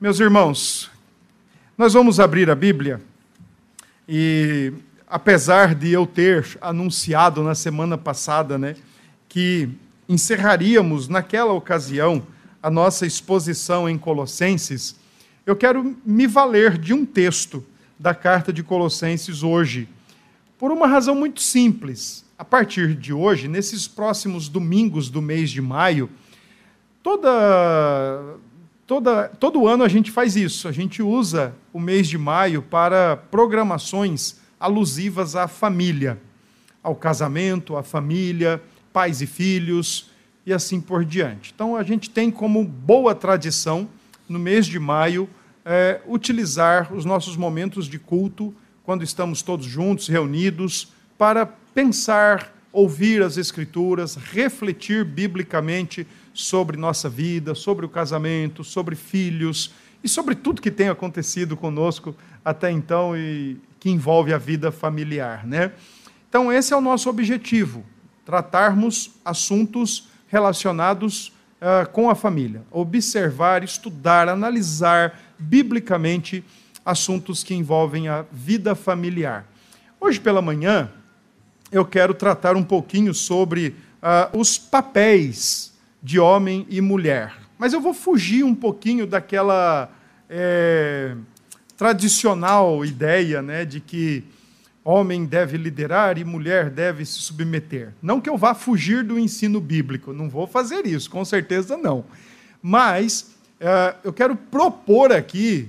Meus irmãos, nós vamos abrir a Bíblia e, apesar de eu ter anunciado na semana passada, né, que encerraríamos naquela ocasião a nossa exposição em Colossenses, eu quero me valer de um texto da carta de Colossenses hoje, por uma razão muito simples. A partir de hoje, nesses próximos domingos do mês de maio, toda Toda, todo ano a gente faz isso, a gente usa o mês de maio para programações alusivas à família, ao casamento, à família, pais e filhos e assim por diante. Então a gente tem como boa tradição, no mês de maio, é, utilizar os nossos momentos de culto, quando estamos todos juntos, reunidos, para pensar, ouvir as Escrituras, refletir biblicamente sobre nossa vida, sobre o casamento, sobre filhos e sobre tudo que tem acontecido conosco até então e que envolve a vida familiar, né? Então esse é o nosso objetivo, tratarmos assuntos relacionados uh, com a família, observar, estudar, analisar biblicamente assuntos que envolvem a vida familiar. Hoje pela manhã eu quero tratar um pouquinho sobre uh, os papéis de homem e mulher. Mas eu vou fugir um pouquinho daquela é, tradicional ideia né, de que homem deve liderar e mulher deve se submeter. Não que eu vá fugir do ensino bíblico, não vou fazer isso, com certeza não. Mas é, eu quero propor aqui,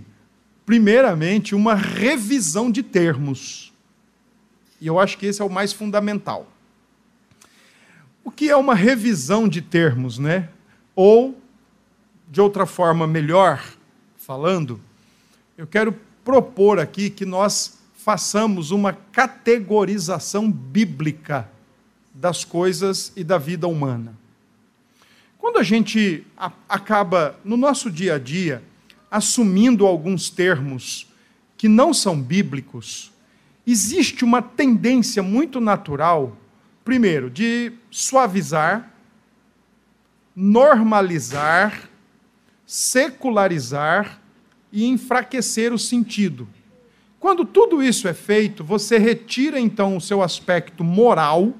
primeiramente, uma revisão de termos. E eu acho que esse é o mais fundamental. O que é uma revisão de termos, né? Ou, de outra forma melhor falando, eu quero propor aqui que nós façamos uma categorização bíblica das coisas e da vida humana. Quando a gente acaba, no nosso dia a dia, assumindo alguns termos que não são bíblicos, existe uma tendência muito natural primeiro, de suavizar, normalizar, secularizar e enfraquecer o sentido. Quando tudo isso é feito, você retira então o seu aspecto moral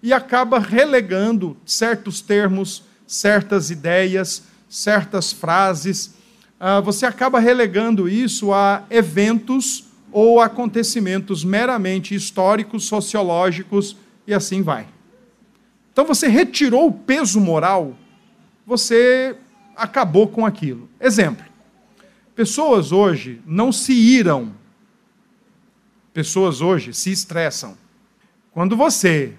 e acaba relegando certos termos, certas ideias, certas frases. Ah, você acaba relegando isso a eventos ou acontecimentos meramente históricos, sociológicos e assim vai. Então você retirou o peso moral, você acabou com aquilo. Exemplo: pessoas hoje não se iram, pessoas hoje se estressam. Quando você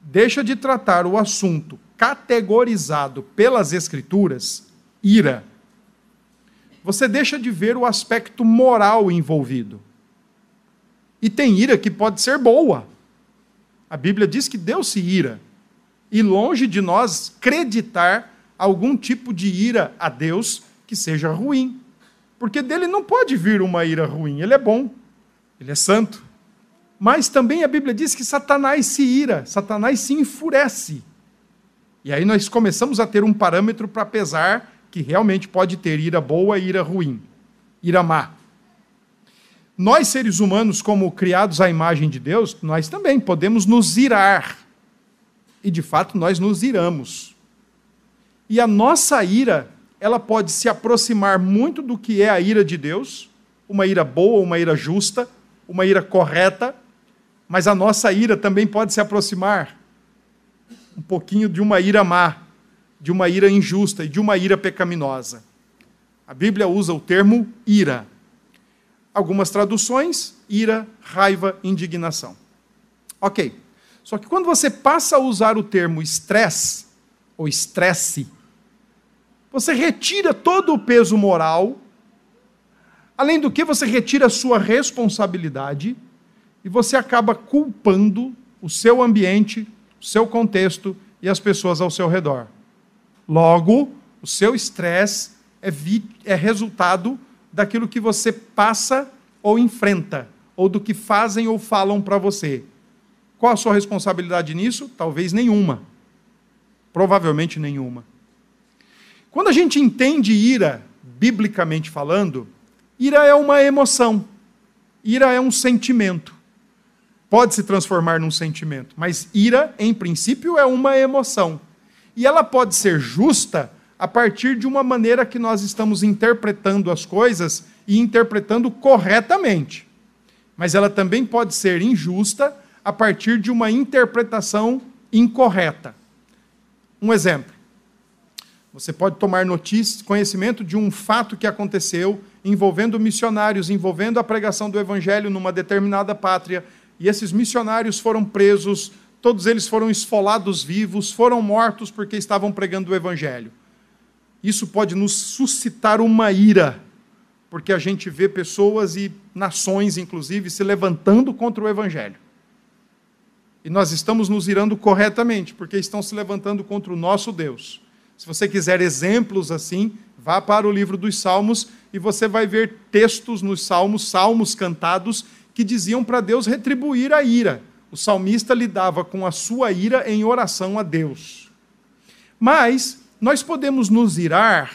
deixa de tratar o assunto categorizado pelas Escrituras, ira, você deixa de ver o aspecto moral envolvido. E tem ira que pode ser boa. A Bíblia diz que Deus se ira. E longe de nós acreditar algum tipo de ira a Deus que seja ruim. Porque dele não pode vir uma ira ruim, ele é bom, ele é santo. Mas também a Bíblia diz que Satanás se ira, Satanás se enfurece. E aí nós começamos a ter um parâmetro para pesar que realmente pode ter ira boa e ira ruim, ira má. Nós, seres humanos, como criados à imagem de Deus, nós também podemos nos irar. E, de fato, nós nos iramos. E a nossa ira, ela pode se aproximar muito do que é a ira de Deus, uma ira boa, uma ira justa, uma ira correta, mas a nossa ira também pode se aproximar um pouquinho de uma ira má, de uma ira injusta e de uma ira pecaminosa. A Bíblia usa o termo ira Algumas traduções, ira, raiva, indignação. Ok. Só que quando você passa a usar o termo estresse, ou estresse, você retira todo o peso moral, além do que você retira a sua responsabilidade e você acaba culpando o seu ambiente, o seu contexto e as pessoas ao seu redor. Logo, o seu estresse é, é resultado daquilo que você passa ou enfrenta, ou do que fazem ou falam para você. Qual a sua responsabilidade nisso? Talvez nenhuma. Provavelmente nenhuma. Quando a gente entende ira biblicamente falando, ira é uma emoção. Ira é um sentimento. Pode se transformar num sentimento, mas ira, em princípio, é uma emoção. E ela pode ser justa a partir de uma maneira que nós estamos interpretando as coisas e interpretando corretamente. Mas ela também pode ser injusta a partir de uma interpretação incorreta. Um exemplo. Você pode tomar notícia, conhecimento de um fato que aconteceu envolvendo missionários, envolvendo a pregação do evangelho numa determinada pátria, e esses missionários foram presos, todos eles foram esfolados vivos, foram mortos porque estavam pregando o evangelho. Isso pode nos suscitar uma ira, porque a gente vê pessoas e nações, inclusive, se levantando contra o evangelho. E nós estamos nos irando corretamente, porque estão se levantando contra o nosso Deus. Se você quiser exemplos assim, vá para o livro dos Salmos e você vai ver textos nos Salmos, salmos cantados, que diziam para Deus retribuir a ira. O salmista lidava com a sua ira em oração a Deus. Mas nós podemos nos irar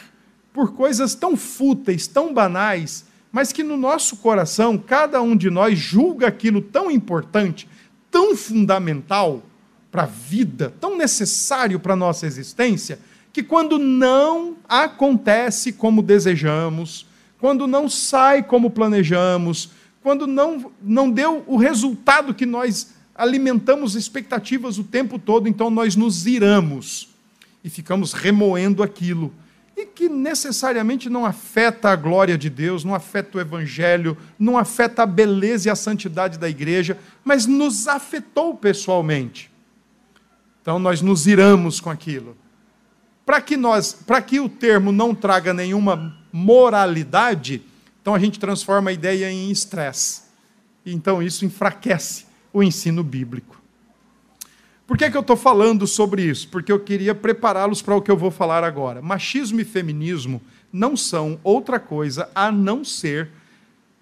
por coisas tão fúteis, tão banais, mas que no nosso coração, cada um de nós julga aquilo tão importante, tão fundamental para a vida, tão necessário para a nossa existência, que quando não acontece como desejamos, quando não sai como planejamos, quando não, não deu o resultado que nós alimentamos expectativas o tempo todo, então nós nos iramos e ficamos remoendo aquilo. E que necessariamente não afeta a glória de Deus, não afeta o Evangelho, não afeta a beleza e a santidade da igreja, mas nos afetou pessoalmente. Então nós nos iramos com aquilo. Para que nós, para que o termo não traga nenhuma moralidade, então a gente transforma a ideia em estresse. Então isso enfraquece o ensino bíblico. Por que, que eu estou falando sobre isso? Porque eu queria prepará-los para o que eu vou falar agora. Machismo e feminismo não são outra coisa a não ser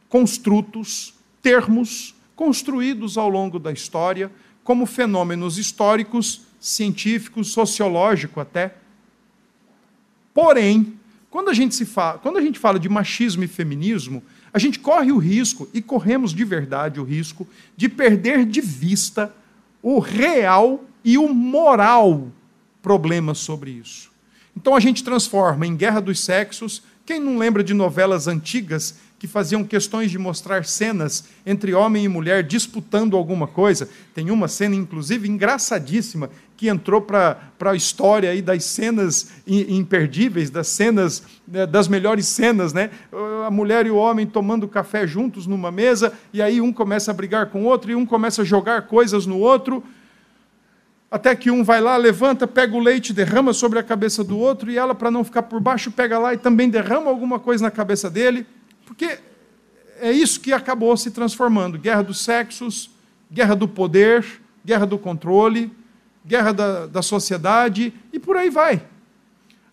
construtos, termos construídos ao longo da história como fenômenos históricos, científicos, sociológicos até, Porém, quando a gente, se fala, quando a gente fala de machismo e feminismo, a gente corre o risco, e corremos de verdade o risco, de perder de vista o real e o moral problema sobre isso. Então a gente transforma em Guerra dos Sexos. Quem não lembra de novelas antigas que faziam questões de mostrar cenas entre homem e mulher disputando alguma coisa. Tem uma cena, inclusive, engraçadíssima, que entrou para a história aí das cenas imperdíveis, das cenas, né, das melhores cenas, né? A mulher e o homem tomando café juntos numa mesa, e aí um começa a brigar com o outro, e um começa a jogar coisas no outro, até que um vai lá, levanta, pega o leite, derrama sobre a cabeça do outro, e ela, para não ficar por baixo, pega lá e também derrama alguma coisa na cabeça dele. Porque é isso que acabou se transformando: guerra dos sexos, guerra do poder, guerra do controle, guerra da, da sociedade e por aí vai.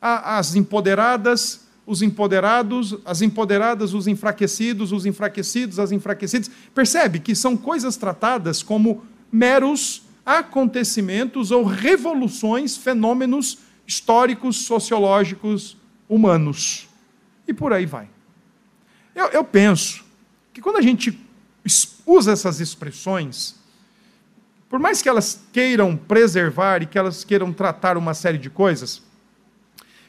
As empoderadas, os empoderados, as empoderadas, os enfraquecidos, os enfraquecidos, as enfraquecidas. Percebe que são coisas tratadas como meros acontecimentos ou revoluções, fenômenos históricos, sociológicos, humanos. E por aí vai. Eu, eu penso que quando a gente usa essas expressões, por mais que elas queiram preservar e que elas queiram tratar uma série de coisas,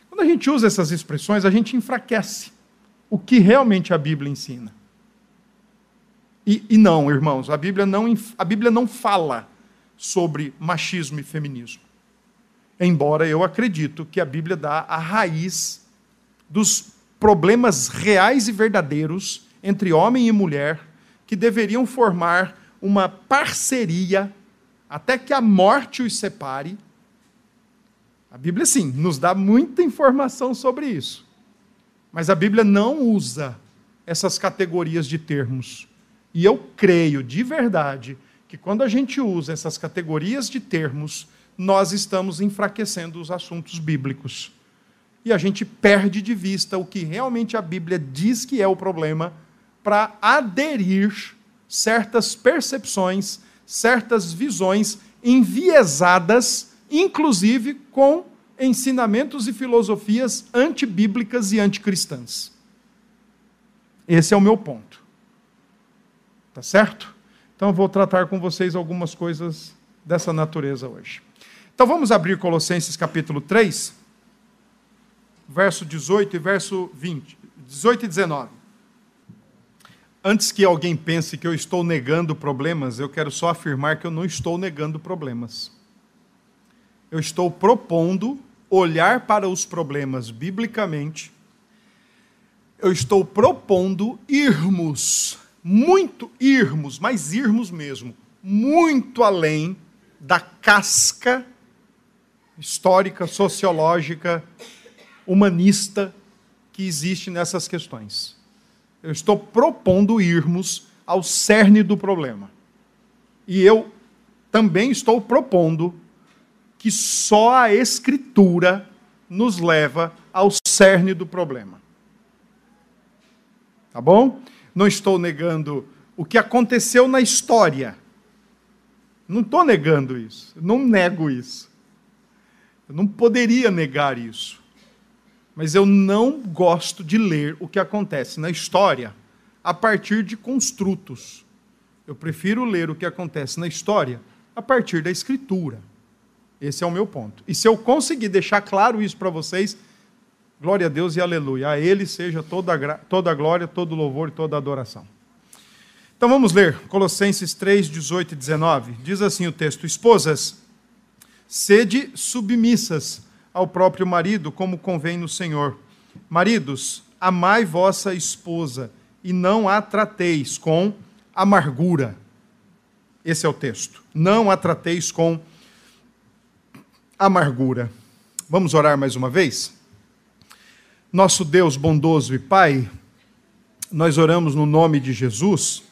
quando a gente usa essas expressões, a gente enfraquece o que realmente a Bíblia ensina. E, e, não, irmãos, a Bíblia não, a Bíblia não fala sobre machismo e feminismo. Embora eu acredito que a Bíblia dá a raiz dos problemas reais e verdadeiros entre homem e mulher que deveriam formar uma parceria até que a morte os separe. A Bíblia, sim, nos dá muita informação sobre isso. Mas a Bíblia não usa essas categorias de termos. E eu creio de verdade que quando a gente usa essas categorias de termos, nós estamos enfraquecendo os assuntos bíblicos e a gente perde de vista o que realmente a Bíblia diz que é o problema para aderir certas percepções, certas visões enviesadas, inclusive com ensinamentos e filosofias antibíblicas e anticristãs. Esse é o meu ponto. Tá certo? Então eu vou tratar com vocês algumas coisas dessa natureza hoje. Então vamos abrir Colossenses capítulo 3, verso 18 e verso 20, 18 e 19. Antes que alguém pense que eu estou negando problemas, eu quero só afirmar que eu não estou negando problemas. Eu estou propondo olhar para os problemas biblicamente. Eu estou propondo irmos, muito irmos, mas irmos mesmo, muito além da casca histórica, sociológica, humanista que existe nessas questões. Eu estou propondo irmos ao cerne do problema. E eu também estou propondo que só a Escritura nos leva ao cerne do problema. Tá bom? Não estou negando o que aconteceu na história. Não estou negando isso. Não nego isso. Eu não poderia negar isso. Mas eu não gosto de ler o que acontece na história a partir de construtos. Eu prefiro ler o que acontece na história a partir da escritura. Esse é o meu ponto. E se eu conseguir deixar claro isso para vocês, glória a Deus e aleluia. A Ele seja toda a, toda a glória, todo louvor e toda adoração. Então vamos ler Colossenses 3, 18 e 19. Diz assim o texto: Esposas, sede submissas ao próprio marido, como convém no Senhor. Maridos, amai vossa esposa e não a trateis com amargura. Esse é o texto. Não a trateis com amargura. Vamos orar mais uma vez? Nosso Deus bondoso e Pai, nós oramos no nome de Jesus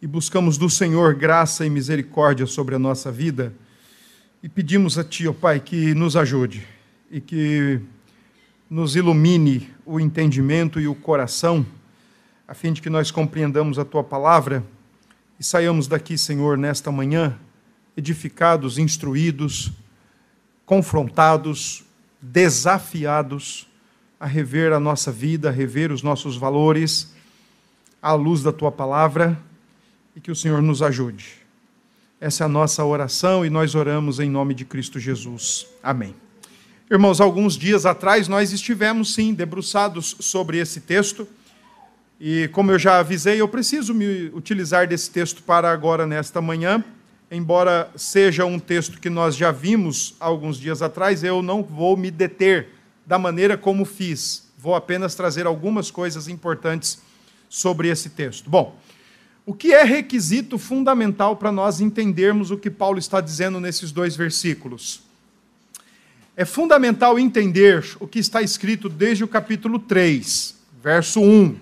e buscamos do Senhor graça e misericórdia sobre a nossa vida e pedimos a Ti, ó Pai, que nos ajude e que nos ilumine o entendimento e o coração, a fim de que nós compreendamos a Tua palavra e saiamos daqui, Senhor, nesta manhã, edificados, instruídos, confrontados, desafiados a rever a nossa vida, a rever os nossos valores à luz da Tua palavra e que o Senhor nos ajude essa é a nossa oração e nós oramos em nome de Cristo Jesus. Amém. Irmãos, alguns dias atrás nós estivemos sim debruçados sobre esse texto. E como eu já avisei, eu preciso me utilizar desse texto para agora nesta manhã. Embora seja um texto que nós já vimos alguns dias atrás, eu não vou me deter da maneira como fiz. Vou apenas trazer algumas coisas importantes sobre esse texto. Bom, o que é requisito fundamental para nós entendermos o que Paulo está dizendo nesses dois versículos? É fundamental entender o que está escrito desde o capítulo 3, verso 1,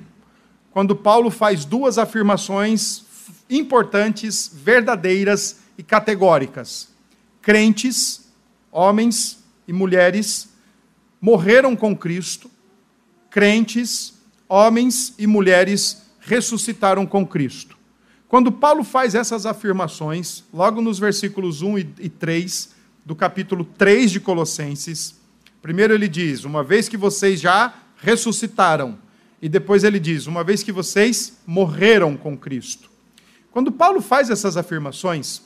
quando Paulo faz duas afirmações importantes, verdadeiras e categóricas. Crentes, homens e mulheres, morreram com Cristo. Crentes, homens e mulheres ressuscitaram com Cristo. Quando Paulo faz essas afirmações, logo nos versículos 1 e 3 do capítulo 3 de Colossenses, primeiro ele diz: Uma vez que vocês já ressuscitaram, e depois ele diz: Uma vez que vocês morreram com Cristo. Quando Paulo faz essas afirmações,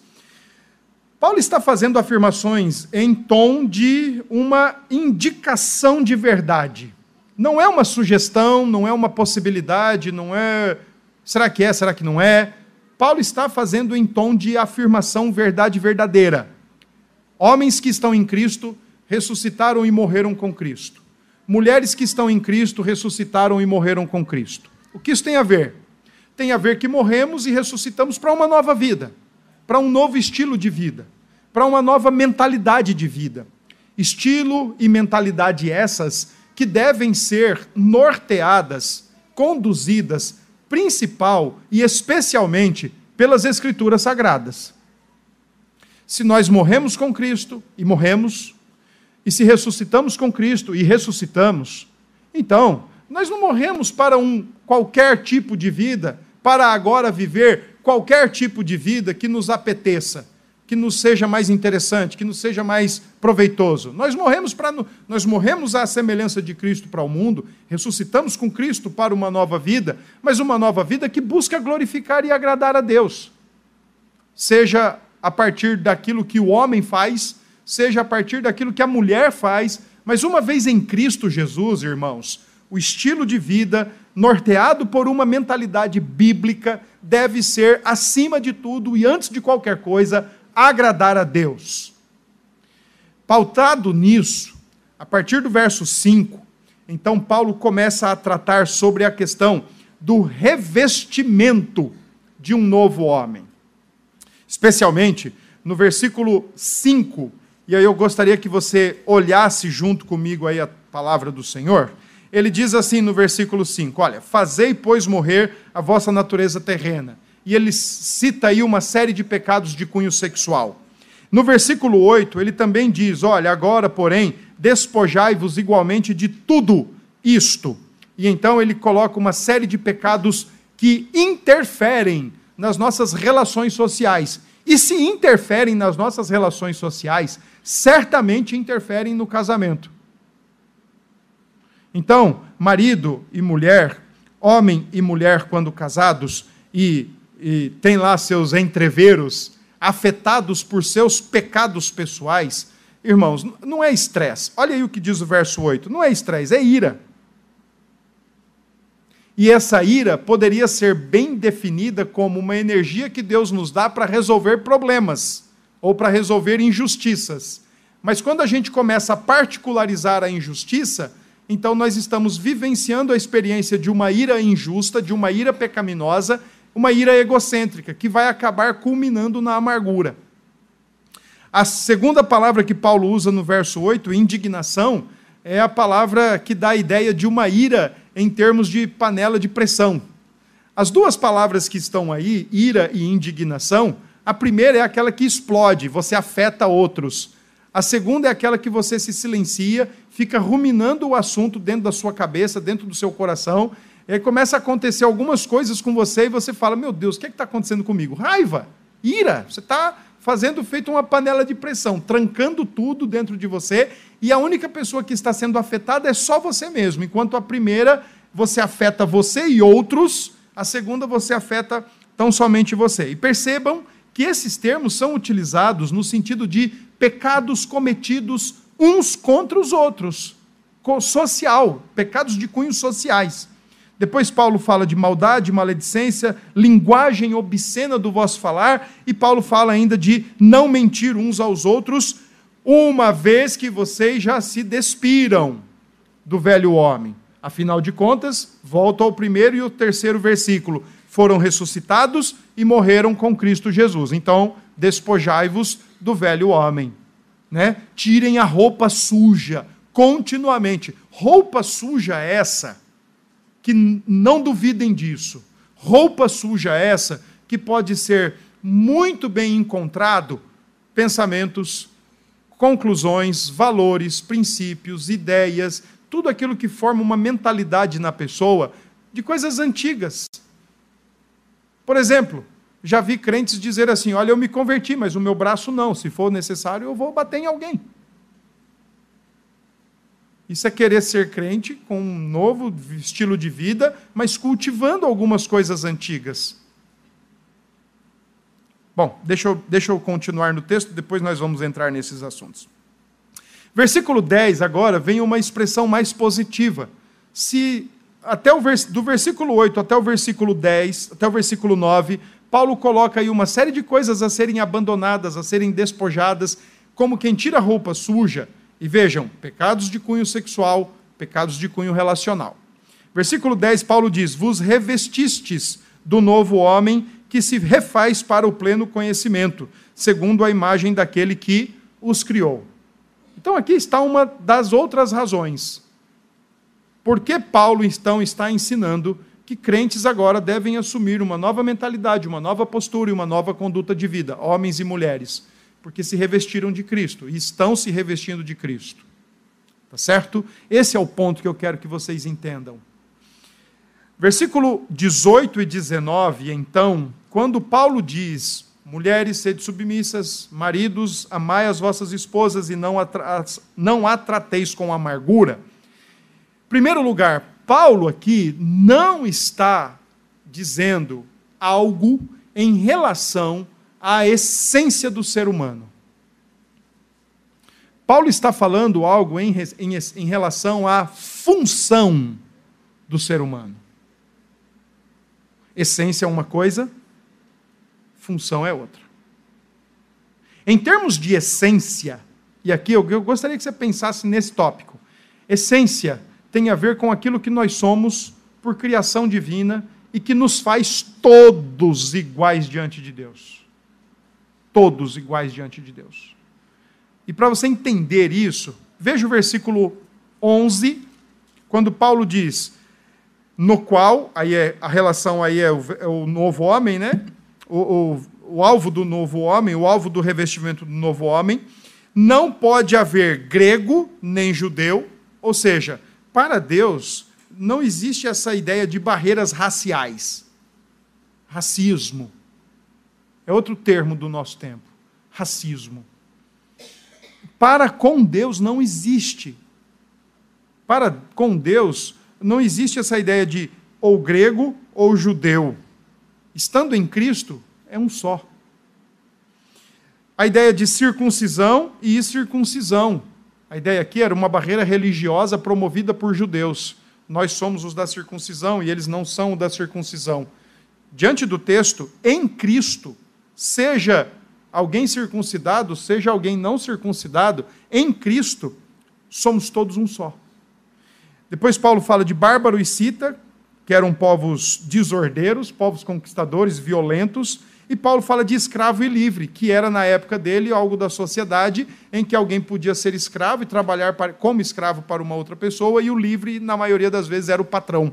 Paulo está fazendo afirmações em tom de uma indicação de verdade. Não é uma sugestão, não é uma possibilidade, não é. Será que é, será que não é? Paulo está fazendo em tom de afirmação verdade verdadeira. Homens que estão em Cristo ressuscitaram e morreram com Cristo. Mulheres que estão em Cristo ressuscitaram e morreram com Cristo. O que isso tem a ver? Tem a ver que morremos e ressuscitamos para uma nova vida, para um novo estilo de vida, para uma nova mentalidade de vida. Estilo e mentalidade essas que devem ser norteadas, conduzidas principal e especialmente pelas Escrituras Sagradas. Se nós morremos com Cristo e morremos, e se ressuscitamos com Cristo e ressuscitamos, então nós não morremos para um qualquer tipo de vida, para agora viver qualquer tipo de vida que nos apeteça, que nos seja mais interessante, que nos seja mais proveitoso. Nós morremos para nós morremos à semelhança de Cristo para o mundo, ressuscitamos com Cristo para uma nova vida, mas uma nova vida que busca glorificar e agradar a Deus. Seja a partir daquilo que o homem faz, seja a partir daquilo que a mulher faz, mas uma vez em Cristo Jesus, irmãos, o estilo de vida norteado por uma mentalidade bíblica deve ser acima de tudo e antes de qualquer coisa agradar a Deus. Pautado nisso, a partir do verso 5, então Paulo começa a tratar sobre a questão do revestimento de um novo homem. Especialmente no versículo 5, e aí eu gostaria que você olhasse junto comigo aí a palavra do Senhor. Ele diz assim no versículo 5: Olha, fazei, pois, morrer a vossa natureza terrena e ele cita aí uma série de pecados de cunho sexual. No versículo 8, ele também diz: Olha, agora, porém, despojai-vos igualmente de tudo isto. E então ele coloca uma série de pecados que interferem nas nossas relações sociais. E se interferem nas nossas relações sociais, certamente interferem no casamento. Então, marido e mulher, homem e mulher, quando casados, e e tem lá seus entreveros afetados por seus pecados pessoais, irmãos, não é estresse. Olha aí o que diz o verso 8: não é estresse, é ira. E essa ira poderia ser bem definida como uma energia que Deus nos dá para resolver problemas ou para resolver injustiças. Mas quando a gente começa a particularizar a injustiça, então nós estamos vivenciando a experiência de uma ira injusta, de uma ira pecaminosa uma ira egocêntrica, que vai acabar culminando na amargura. A segunda palavra que Paulo usa no verso 8, indignação, é a palavra que dá a ideia de uma ira em termos de panela de pressão. As duas palavras que estão aí, ira e indignação, a primeira é aquela que explode, você afeta outros. A segunda é aquela que você se silencia, fica ruminando o assunto dentro da sua cabeça, dentro do seu coração, e aí começa a acontecer algumas coisas com você e você fala: Meu Deus, o que é está acontecendo comigo? Raiva, ira. Você está fazendo feito uma panela de pressão, trancando tudo dentro de você, e a única pessoa que está sendo afetada é só você mesmo. Enquanto a primeira você afeta você e outros, a segunda você afeta tão somente você. E percebam que esses termos são utilizados no sentido de pecados cometidos uns contra os outros, social, pecados de cunhos sociais. Depois Paulo fala de maldade, maledicência, linguagem obscena do vosso falar, e Paulo fala ainda de não mentir uns aos outros, uma vez que vocês já se despiram do velho homem. Afinal de contas, volta ao primeiro e o terceiro versículo. Foram ressuscitados e morreram com Cristo Jesus. Então, despojai-vos do velho homem. Né? Tirem a roupa suja continuamente. Roupa suja essa que não duvidem disso. Roupa suja essa que pode ser muito bem encontrado pensamentos, conclusões, valores, princípios, ideias, tudo aquilo que forma uma mentalidade na pessoa de coisas antigas. Por exemplo, já vi crentes dizer assim: Olha, eu me converti, mas o meu braço não. Se for necessário, eu vou bater em alguém. Isso é querer ser crente com um novo estilo de vida, mas cultivando algumas coisas antigas. Bom, deixa eu, deixa eu continuar no texto, depois nós vamos entrar nesses assuntos. Versículo 10, agora, vem uma expressão mais positiva. Se até o vers, do versículo 8 até o versículo 10, até o versículo 9, Paulo coloca aí uma série de coisas a serem abandonadas, a serem despojadas, como quem tira roupa suja, e vejam, pecados de cunho sexual, pecados de cunho relacional. Versículo 10, Paulo diz: Vos revestistes do novo homem que se refaz para o pleno conhecimento, segundo a imagem daquele que os criou. Então aqui está uma das outras razões. Por que Paulo então está ensinando que crentes agora devem assumir uma nova mentalidade, uma nova postura e uma nova conduta de vida, homens e mulheres? Porque se revestiram de Cristo e estão se revestindo de Cristo. Tá certo? Esse é o ponto que eu quero que vocês entendam. Versículo 18 e 19, então, quando Paulo diz Mulheres, sede submissas, maridos, amai as vossas esposas e não, não a trateis com amargura. Primeiro lugar, Paulo aqui não está dizendo algo em relação à essência do ser humano. Paulo está falando algo em, em, em relação à função do ser humano. Essência é uma coisa, função é outra. Em termos de essência, e aqui eu, eu gostaria que você pensasse nesse tópico. Essência tem a ver com aquilo que nós somos por criação divina e que nos faz todos iguais diante de Deus. Todos iguais diante de Deus. E para você entender isso, veja o versículo 11, quando Paulo diz: no qual, aí é, a relação aí é o, é o novo homem, né? O, o, o alvo do novo homem, o alvo do revestimento do novo homem, não pode haver grego nem judeu, ou seja, para Deus não existe essa ideia de barreiras raciais. Racismo. É outro termo do nosso tempo. Racismo. Para com Deus não existe. Para com Deus não existe essa ideia de ou grego ou judeu. Estando em Cristo, é um só. A ideia de circuncisão e incircuncisão. A ideia aqui era uma barreira religiosa promovida por judeus. Nós somos os da circuncisão e eles não são o da circuncisão. Diante do texto, em Cristo, seja alguém circuncidado, seja alguém não circuncidado, em Cristo, somos todos um só. Depois Paulo fala de bárbaro e cita, que eram povos desordeiros, povos conquistadores, violentos, e Paulo fala de escravo e livre, que era na época dele algo da sociedade em que alguém podia ser escravo e trabalhar para, como escravo para uma outra pessoa, e o livre, na maioria das vezes, era o patrão.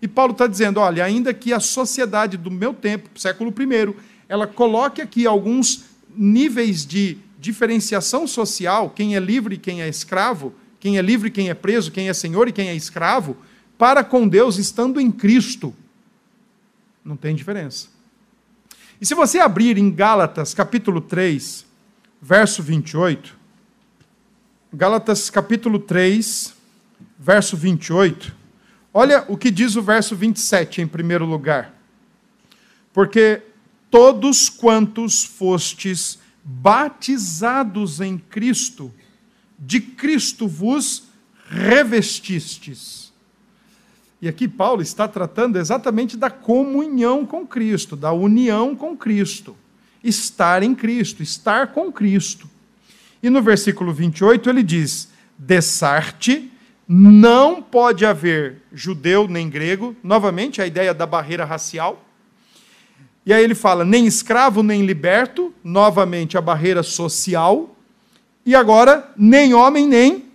E Paulo está dizendo: olha, ainda que a sociedade do meu tempo, século I, ela coloque aqui alguns níveis de diferenciação social, quem é livre e quem é escravo, quem é livre e quem é preso, quem é senhor e quem é escravo, para com Deus estando em Cristo. Não tem diferença. E se você abrir em Gálatas capítulo 3, verso 28, Gálatas capítulo 3, verso 28, olha o que diz o verso 27 em primeiro lugar. Porque todos quantos fostes batizados em Cristo, de Cristo vos revestistes. E aqui Paulo está tratando exatamente da comunhão com Cristo, da união com Cristo. Estar em Cristo, estar com Cristo. E no versículo 28 ele diz: Dessarte não pode haver judeu nem grego, novamente a ideia da barreira racial. E aí ele fala: nem escravo nem liberto, novamente a barreira social. E agora, nem homem nem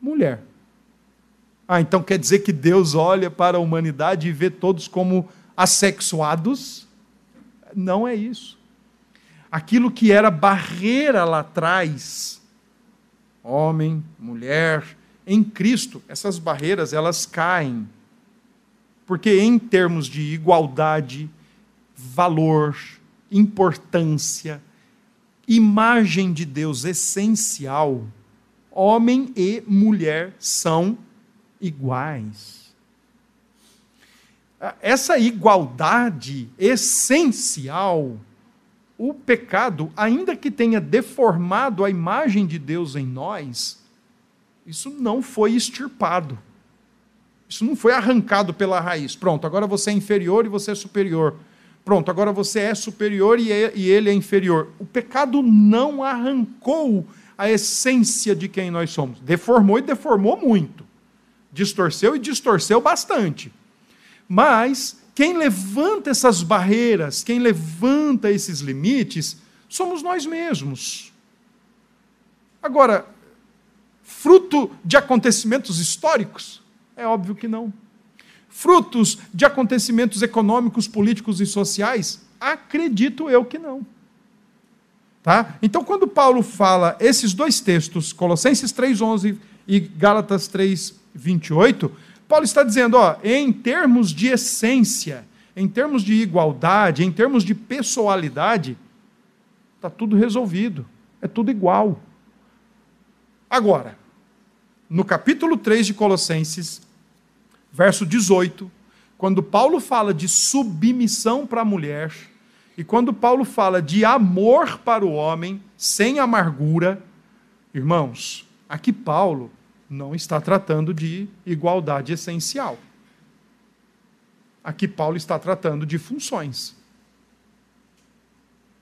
mulher. Ah, então quer dizer que Deus olha para a humanidade e vê todos como assexuados? Não é isso. Aquilo que era barreira lá atrás, homem, mulher, em Cristo, essas barreiras elas caem. Porque em termos de igualdade, valor, importância, imagem de Deus essencial, homem e mulher são iguais. Essa igualdade essencial, o pecado, ainda que tenha deformado a imagem de Deus em nós, isso não foi extirpado. Isso não foi arrancado pela raiz. Pronto, agora você é inferior e você é superior. Pronto, agora você é superior e, é, e ele é inferior. O pecado não arrancou a essência de quem nós somos. Deformou e deformou muito. Distorceu e distorceu bastante. Mas quem levanta essas barreiras, quem levanta esses limites, somos nós mesmos. Agora, fruto de acontecimentos históricos? É óbvio que não frutos de acontecimentos econômicos, políticos e sociais? Acredito eu que não. Tá? Então, quando Paulo fala esses dois textos, Colossenses 3:11 e Gálatas 3:28, Paulo está dizendo, ó, em termos de essência, em termos de igualdade, em termos de pessoalidade, Está tudo resolvido. É tudo igual. Agora, no capítulo 3 de Colossenses, verso 18, quando Paulo fala de submissão para a mulher, e quando Paulo fala de amor para o homem, sem amargura, irmãos, aqui Paulo não está tratando de igualdade essencial. Aqui Paulo está tratando de funções.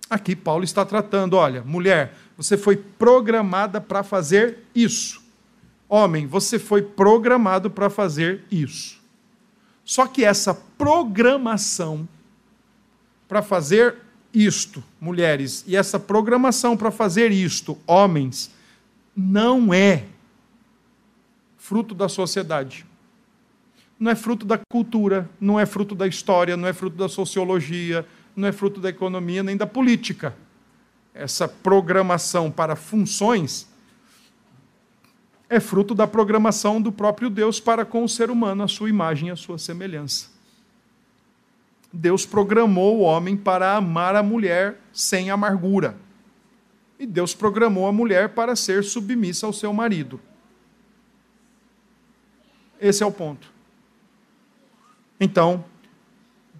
Aqui Paulo está tratando, olha, mulher, você foi programada para fazer isso. Homem, você foi programado para fazer isso. Só que essa programação para fazer isto, mulheres, e essa programação para fazer isto, homens, não é fruto da sociedade. Não é fruto da cultura, não é fruto da história, não é fruto da sociologia, não é fruto da economia nem da política. Essa programação para funções é fruto da programação do próprio Deus para com o ser humano, a sua imagem e a sua semelhança. Deus programou o homem para amar a mulher sem amargura. E Deus programou a mulher para ser submissa ao seu marido. Esse é o ponto. Então,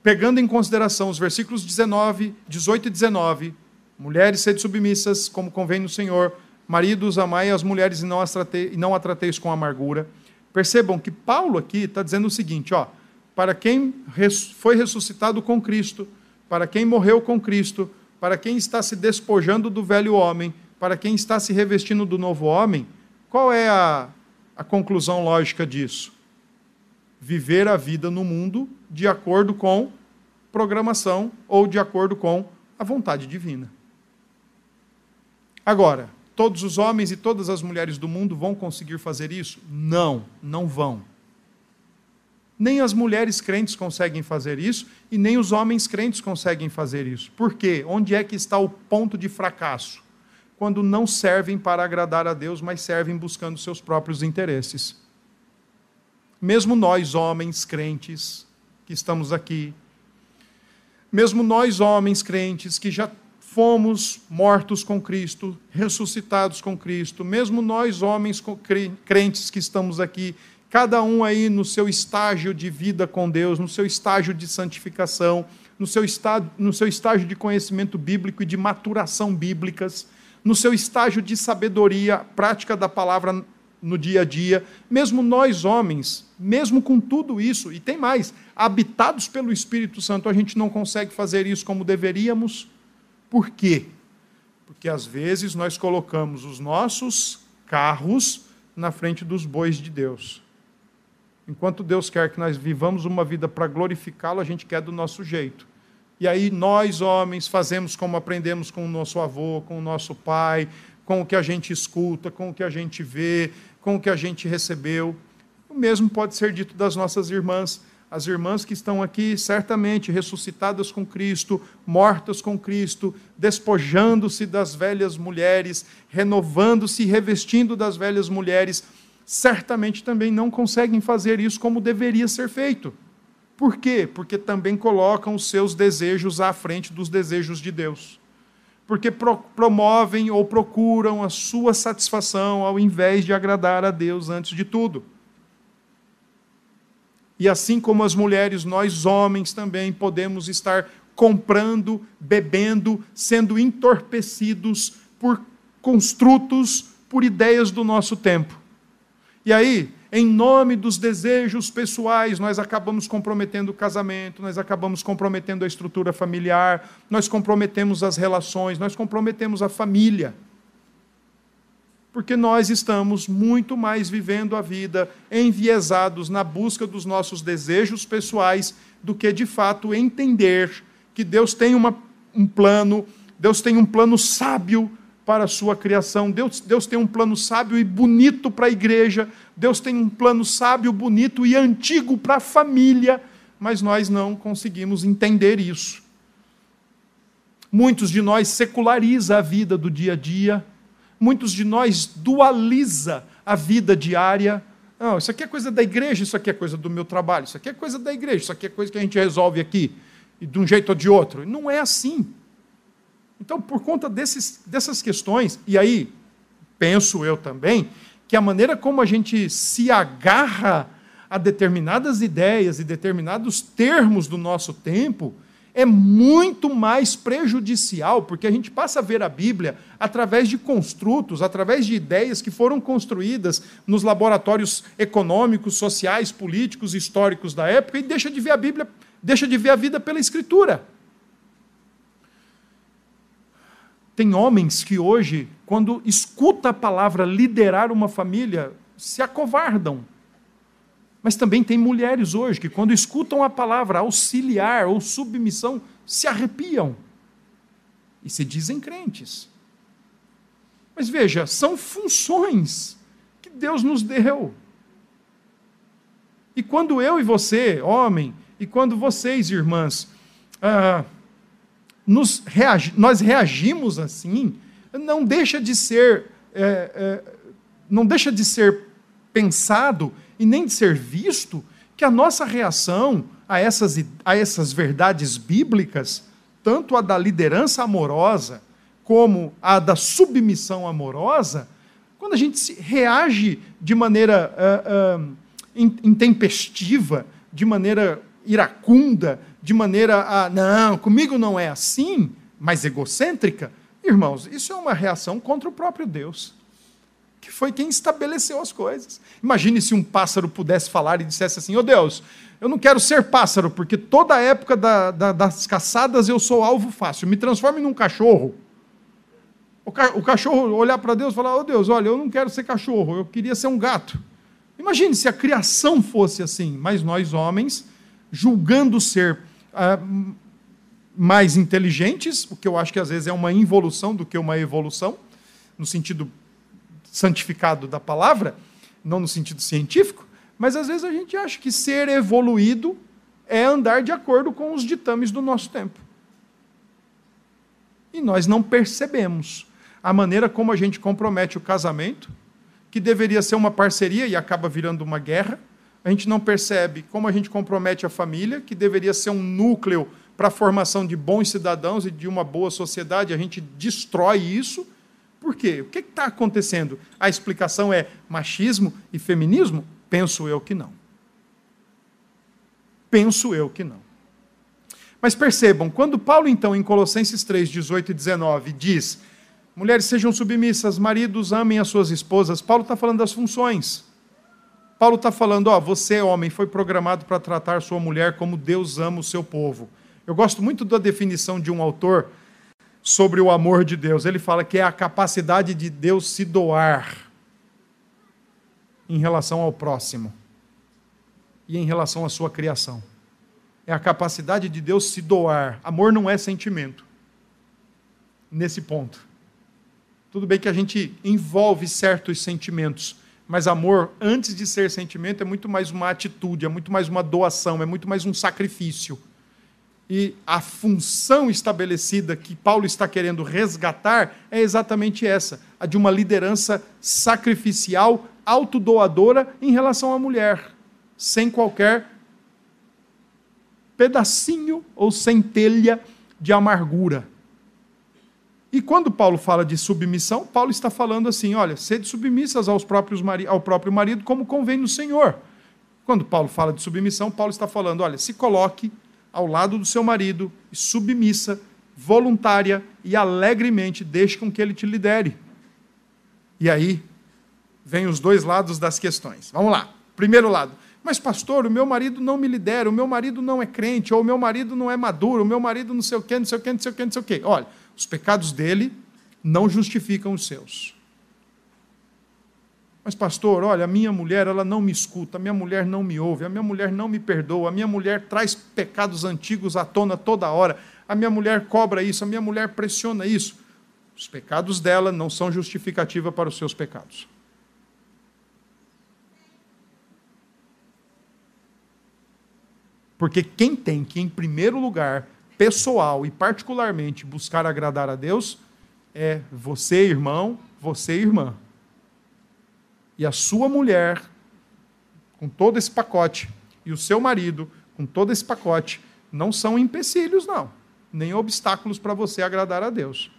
pegando em consideração os versículos 19, 18 e 19, mulheres sede submissas, como convém no Senhor, maridos amai as mulheres e não, trate, não a trateis com amargura. Percebam que Paulo aqui está dizendo o seguinte, ó, para quem foi ressuscitado com Cristo, para quem morreu com Cristo, para quem está se despojando do velho homem, para quem está se revestindo do novo homem, qual é a, a conclusão lógica disso? Viver a vida no mundo de acordo com programação ou de acordo com a vontade divina. Agora, todos os homens e todas as mulheres do mundo vão conseguir fazer isso? Não, não vão. Nem as mulheres crentes conseguem fazer isso e nem os homens crentes conseguem fazer isso. Por quê? Onde é que está o ponto de fracasso? Quando não servem para agradar a Deus, mas servem buscando seus próprios interesses. Mesmo nós, homens crentes, que estamos aqui, mesmo nós, homens crentes, que já fomos mortos com Cristo, ressuscitados com Cristo, mesmo nós, homens crentes que estamos aqui, cada um aí no seu estágio de vida com Deus, no seu estágio de santificação, no seu, no seu estágio de conhecimento bíblico e de maturação bíblicas, no seu estágio de sabedoria, prática da palavra no dia a dia, mesmo nós homens, mesmo com tudo isso, e tem mais, habitados pelo Espírito Santo, a gente não consegue fazer isso como deveríamos. Por quê? Porque às vezes nós colocamos os nossos carros na frente dos bois de Deus. Enquanto Deus quer que nós vivamos uma vida para glorificá-lo, a gente quer do nosso jeito. E aí nós, homens, fazemos como aprendemos com o nosso avô, com o nosso pai, com o que a gente escuta, com o que a gente vê, com o que a gente recebeu. O mesmo pode ser dito das nossas irmãs. As irmãs que estão aqui, certamente ressuscitadas com Cristo, mortas com Cristo, despojando-se das velhas mulheres, renovando-se, revestindo das velhas mulheres certamente também não conseguem fazer isso como deveria ser feito. Por quê? Porque também colocam os seus desejos à frente dos desejos de Deus. Porque pro promovem ou procuram a sua satisfação ao invés de agradar a Deus antes de tudo. E assim como as mulheres, nós homens também podemos estar comprando, bebendo, sendo entorpecidos por construtos, por ideias do nosso tempo. E aí, em nome dos desejos pessoais, nós acabamos comprometendo o casamento, nós acabamos comprometendo a estrutura familiar, nós comprometemos as relações, nós comprometemos a família. Porque nós estamos muito mais vivendo a vida enviesados na busca dos nossos desejos pessoais do que de fato entender que Deus tem uma, um plano, Deus tem um plano sábio para a sua criação. Deus, Deus tem um plano sábio e bonito para a igreja. Deus tem um plano sábio, bonito e antigo para a família, mas nós não conseguimos entender isso. Muitos de nós seculariza a vida do dia a dia, muitos de nós dualiza a vida diária. Não, isso aqui é coisa da igreja, isso aqui é coisa do meu trabalho, isso aqui é coisa da igreja, isso aqui é coisa que a gente resolve aqui, de um jeito ou de outro. Não é assim. Então, por conta desses, dessas questões, e aí penso eu também, que a maneira como a gente se agarra a determinadas ideias e determinados termos do nosso tempo é muito mais prejudicial, porque a gente passa a ver a Bíblia através de construtos, através de ideias que foram construídas nos laboratórios econômicos, sociais, políticos, históricos da época e deixa de ver a Bíblia, deixa de ver a vida pela Escritura. Tem homens que hoje, quando escuta a palavra liderar uma família, se acovardam. Mas também tem mulheres hoje que, quando escutam a palavra auxiliar ou submissão, se arrepiam e se dizem crentes. Mas veja, são funções que Deus nos deu. E quando eu e você, homem, e quando vocês, irmãs, ah, reagi nós reagimos assim, não deixa de ser, é, é, não deixa de ser pensado e nem de ser visto que a nossa reação a essas, a essas verdades bíblicas, tanto a da liderança amorosa, como a da submissão amorosa, quando a gente reage de maneira uh, uh, intempestiva, de maneira iracunda, de maneira a, não, comigo não é assim, mas egocêntrica, irmãos, isso é uma reação contra o próprio Deus que foi quem estabeleceu as coisas. Imagine se um pássaro pudesse falar e dissesse assim: Ô oh Deus, eu não quero ser pássaro, porque toda a época da, da, das caçadas eu sou alvo fácil, me transforme num cachorro. O, ca o cachorro olhar para Deus e falar: Ô oh Deus, olha, eu não quero ser cachorro, eu queria ser um gato. Imagine se a criação fosse assim, mas nós homens, julgando ser ah, mais inteligentes, o que eu acho que às vezes é uma involução do que uma evolução, no sentido santificado da palavra, não no sentido científico, mas às vezes a gente acha que ser evoluído é andar de acordo com os ditames do nosso tempo. E nós não percebemos a maneira como a gente compromete o casamento, que deveria ser uma parceria e acaba virando uma guerra. A gente não percebe como a gente compromete a família, que deveria ser um núcleo para a formação de bons cidadãos e de uma boa sociedade. A gente destrói isso por quê? O que está acontecendo? A explicação é machismo e feminismo? Penso eu que não. Penso eu que não. Mas percebam, quando Paulo, então, em Colossenses 3, 18 e 19, diz: mulheres sejam submissas, maridos amem as suas esposas, Paulo está falando das funções. Paulo está falando, ó, você, homem, foi programado para tratar sua mulher como Deus ama o seu povo. Eu gosto muito da definição de um autor sobre o amor de Deus. Ele fala que é a capacidade de Deus se doar em relação ao próximo e em relação à sua criação. É a capacidade de Deus se doar. Amor não é sentimento. Nesse ponto. Tudo bem que a gente envolve certos sentimentos, mas amor, antes de ser sentimento, é muito mais uma atitude, é muito mais uma doação, é muito mais um sacrifício. E a função estabelecida que Paulo está querendo resgatar é exatamente essa: a de uma liderança sacrificial, autodoadora em relação à mulher, sem qualquer pedacinho ou centelha de amargura. E quando Paulo fala de submissão, Paulo está falando assim: olha, sede submissas aos próprios ao próprio marido, como convém no Senhor. Quando Paulo fala de submissão, Paulo está falando: olha, se coloque ao lado do seu marido, submissa, voluntária e alegremente deixe com que ele te lidere. E aí vem os dois lados das questões. Vamos lá. Primeiro lado. Mas, pastor, o meu marido não me lidera, o meu marido não é crente, ou o meu marido não é maduro, o meu marido não sei o quê, não sei o quê, não sei o quê, não sei o quê. Olha, os pecados dele não justificam os seus. Mas, pastor, olha, a minha mulher ela não me escuta, a minha mulher não me ouve, a minha mulher não me perdoa, a minha mulher traz pecados antigos à tona toda hora, a minha mulher cobra isso, a minha mulher pressiona isso. Os pecados dela não são justificativa para os seus pecados. Porque quem tem que, em primeiro lugar, pessoal e particularmente, buscar agradar a Deus é você, irmão, você, irmã e a sua mulher, com todo esse pacote, e o seu marido, com todo esse pacote, não são empecilhos, não, nem obstáculos para você agradar a Deus.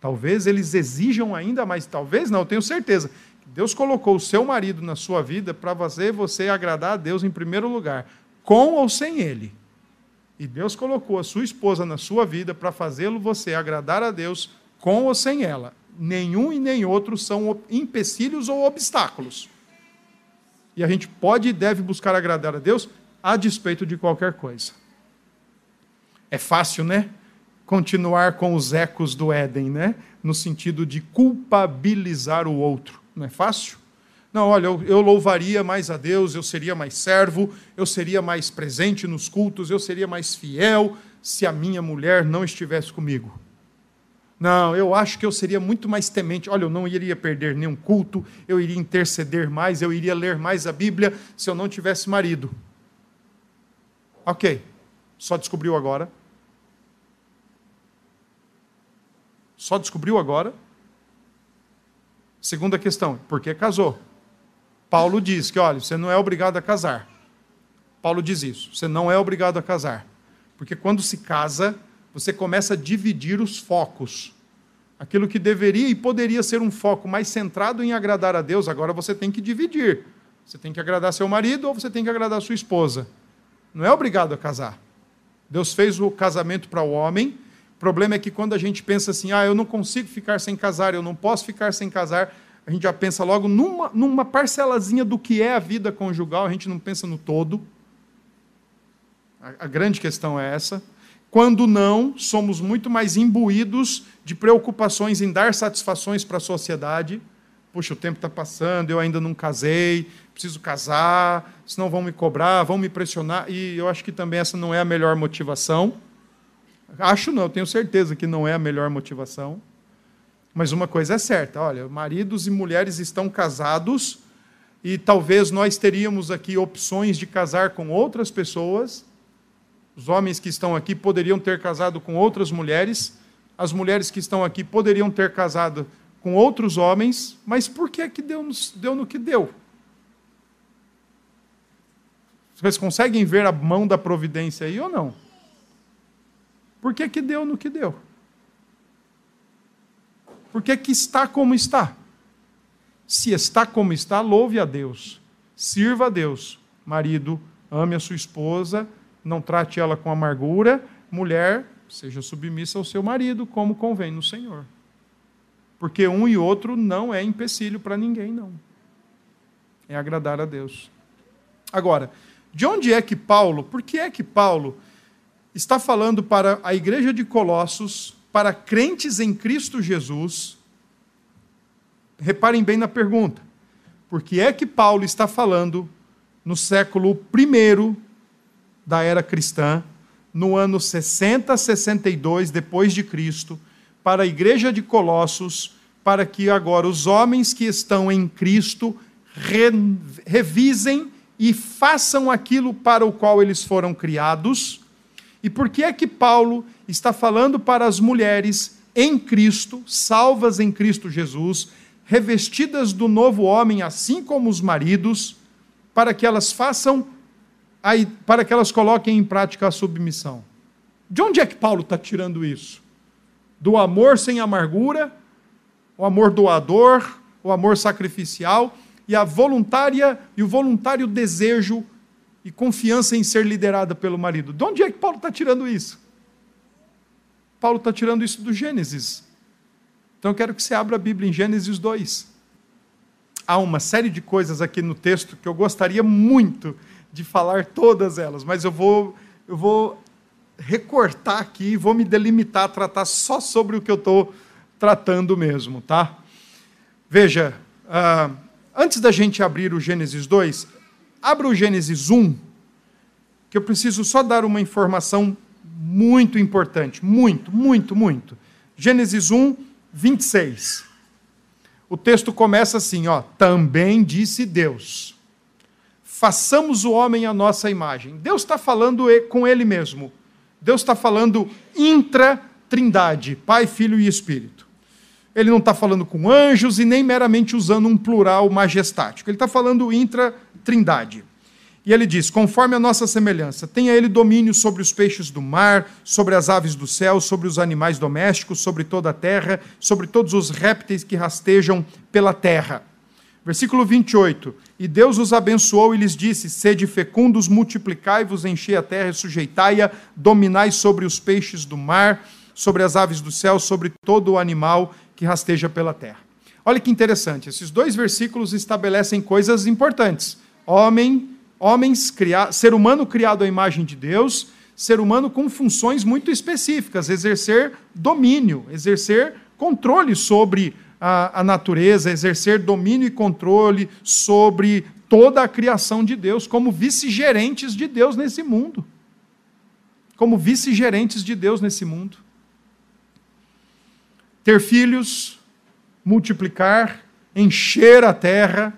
Talvez eles exijam ainda mais, talvez não, tenho certeza. Deus colocou o seu marido na sua vida para fazer você agradar a Deus em primeiro lugar, com ou sem ele. E Deus colocou a sua esposa na sua vida para fazê-lo você agradar a Deus com ou sem ela. Nenhum e nem outro são empecilhos ou obstáculos. E a gente pode e deve buscar agradar a Deus a despeito de qualquer coisa. É fácil, né? Continuar com os ecos do Éden, né? No sentido de culpabilizar o outro. Não é fácil? Não, olha, eu, eu, louvaria mais a Deus, eu seria mais servo, eu seria mais presente nos cultos, eu seria mais fiel se a minha mulher não estivesse comigo. Não, eu acho que eu seria muito mais temente. Olha, eu não iria perder nenhum culto, eu iria interceder mais, eu iria ler mais a Bíblia se eu não tivesse marido. Ok, só descobriu agora? Só descobriu agora? Segunda questão, por que casou? Paulo diz que, olha, você não é obrigado a casar. Paulo diz isso, você não é obrigado a casar. Porque quando se casa, você começa a dividir os focos. Aquilo que deveria e poderia ser um foco mais centrado em agradar a Deus, agora você tem que dividir. Você tem que agradar seu marido ou você tem que agradar sua esposa. Não é obrigado a casar. Deus fez o casamento para o homem. O problema é que quando a gente pensa assim, ah, eu não consigo ficar sem casar, eu não posso ficar sem casar, a gente já pensa logo numa, numa parcelazinha do que é a vida conjugal, a gente não pensa no todo. A, a grande questão é essa. Quando não, somos muito mais imbuídos de preocupações em dar satisfações para a sociedade. Puxa, o tempo está passando, eu ainda não casei, preciso casar, senão vão me cobrar, vão me pressionar. E eu acho que também essa não é a melhor motivação. Acho não, tenho certeza que não é a melhor motivação. Mas uma coisa é certa: olha, maridos e mulheres estão casados e talvez nós teríamos aqui opções de casar com outras pessoas os homens que estão aqui poderiam ter casado com outras mulheres, as mulheres que estão aqui poderiam ter casado com outros homens, mas por que, que deu, deu no que deu? Vocês conseguem ver a mão da providência aí ou não? Por que, que deu no que deu? Por que, que está como está? Se está como está, louve a Deus. Sirva a Deus. Marido, ame a sua esposa não trate ela com amargura. Mulher, seja submissa ao seu marido, como convém no Senhor. Porque um e outro não é empecilho para ninguém, não. É agradar a Deus. Agora, de onde é que Paulo, por que é que Paulo está falando para a igreja de Colossos, para crentes em Cristo Jesus? Reparem bem na pergunta. Por que é que Paulo está falando no século I da era cristã, no ano 60, 62 depois de Cristo, para a igreja de Colossos, para que agora os homens que estão em Cristo re, revisem e façam aquilo para o qual eles foram criados. E por que é que Paulo está falando para as mulheres em Cristo, salvas em Cristo Jesus, revestidas do novo homem, assim como os maridos, para que elas façam para que elas coloquem em prática a submissão. De onde é que Paulo está tirando isso? Do amor sem amargura, o amor doador, o amor sacrificial e a voluntária e o voluntário desejo e confiança em ser liderada pelo marido. De onde é que Paulo está tirando isso? Paulo está tirando isso do Gênesis. Então eu quero que você abra a Bíblia em Gênesis 2. Há uma série de coisas aqui no texto que eu gostaria muito de falar todas elas, mas eu vou, eu vou recortar aqui vou me delimitar tratar só sobre o que eu estou tratando mesmo, tá? Veja, uh, antes da gente abrir o Gênesis 2, abra o Gênesis 1, que eu preciso só dar uma informação muito importante, muito, muito, muito. Gênesis 1, 26. O texto começa assim, ó, também disse Deus façamos o homem à nossa imagem. Deus está falando com ele mesmo. Deus está falando intra-trindade, Pai, Filho e Espírito. Ele não está falando com anjos e nem meramente usando um plural majestático. Ele está falando intra-trindade. E ele diz: conforme a nossa semelhança, tenha ele domínio sobre os peixes do mar, sobre as aves do céu, sobre os animais domésticos, sobre toda a terra, sobre todos os répteis que rastejam pela terra. Versículo 28. E Deus os abençoou e lhes disse: Sede fecundos, multiplicai-vos, enchei a terra e sujeitai-a, dominai sobre os peixes do mar, sobre as aves do céu, sobre todo o animal que rasteja pela terra. Olha que interessante, esses dois versículos estabelecem coisas importantes. Homem homens, criar, ser humano criado à imagem de Deus, ser humano com funções muito específicas, exercer domínio, exercer controle sobre a, a natureza, exercer domínio e controle sobre toda a criação de Deus, como vice-gerentes de Deus nesse mundo. Como vice-gerentes de Deus nesse mundo. Ter filhos, multiplicar, encher a terra,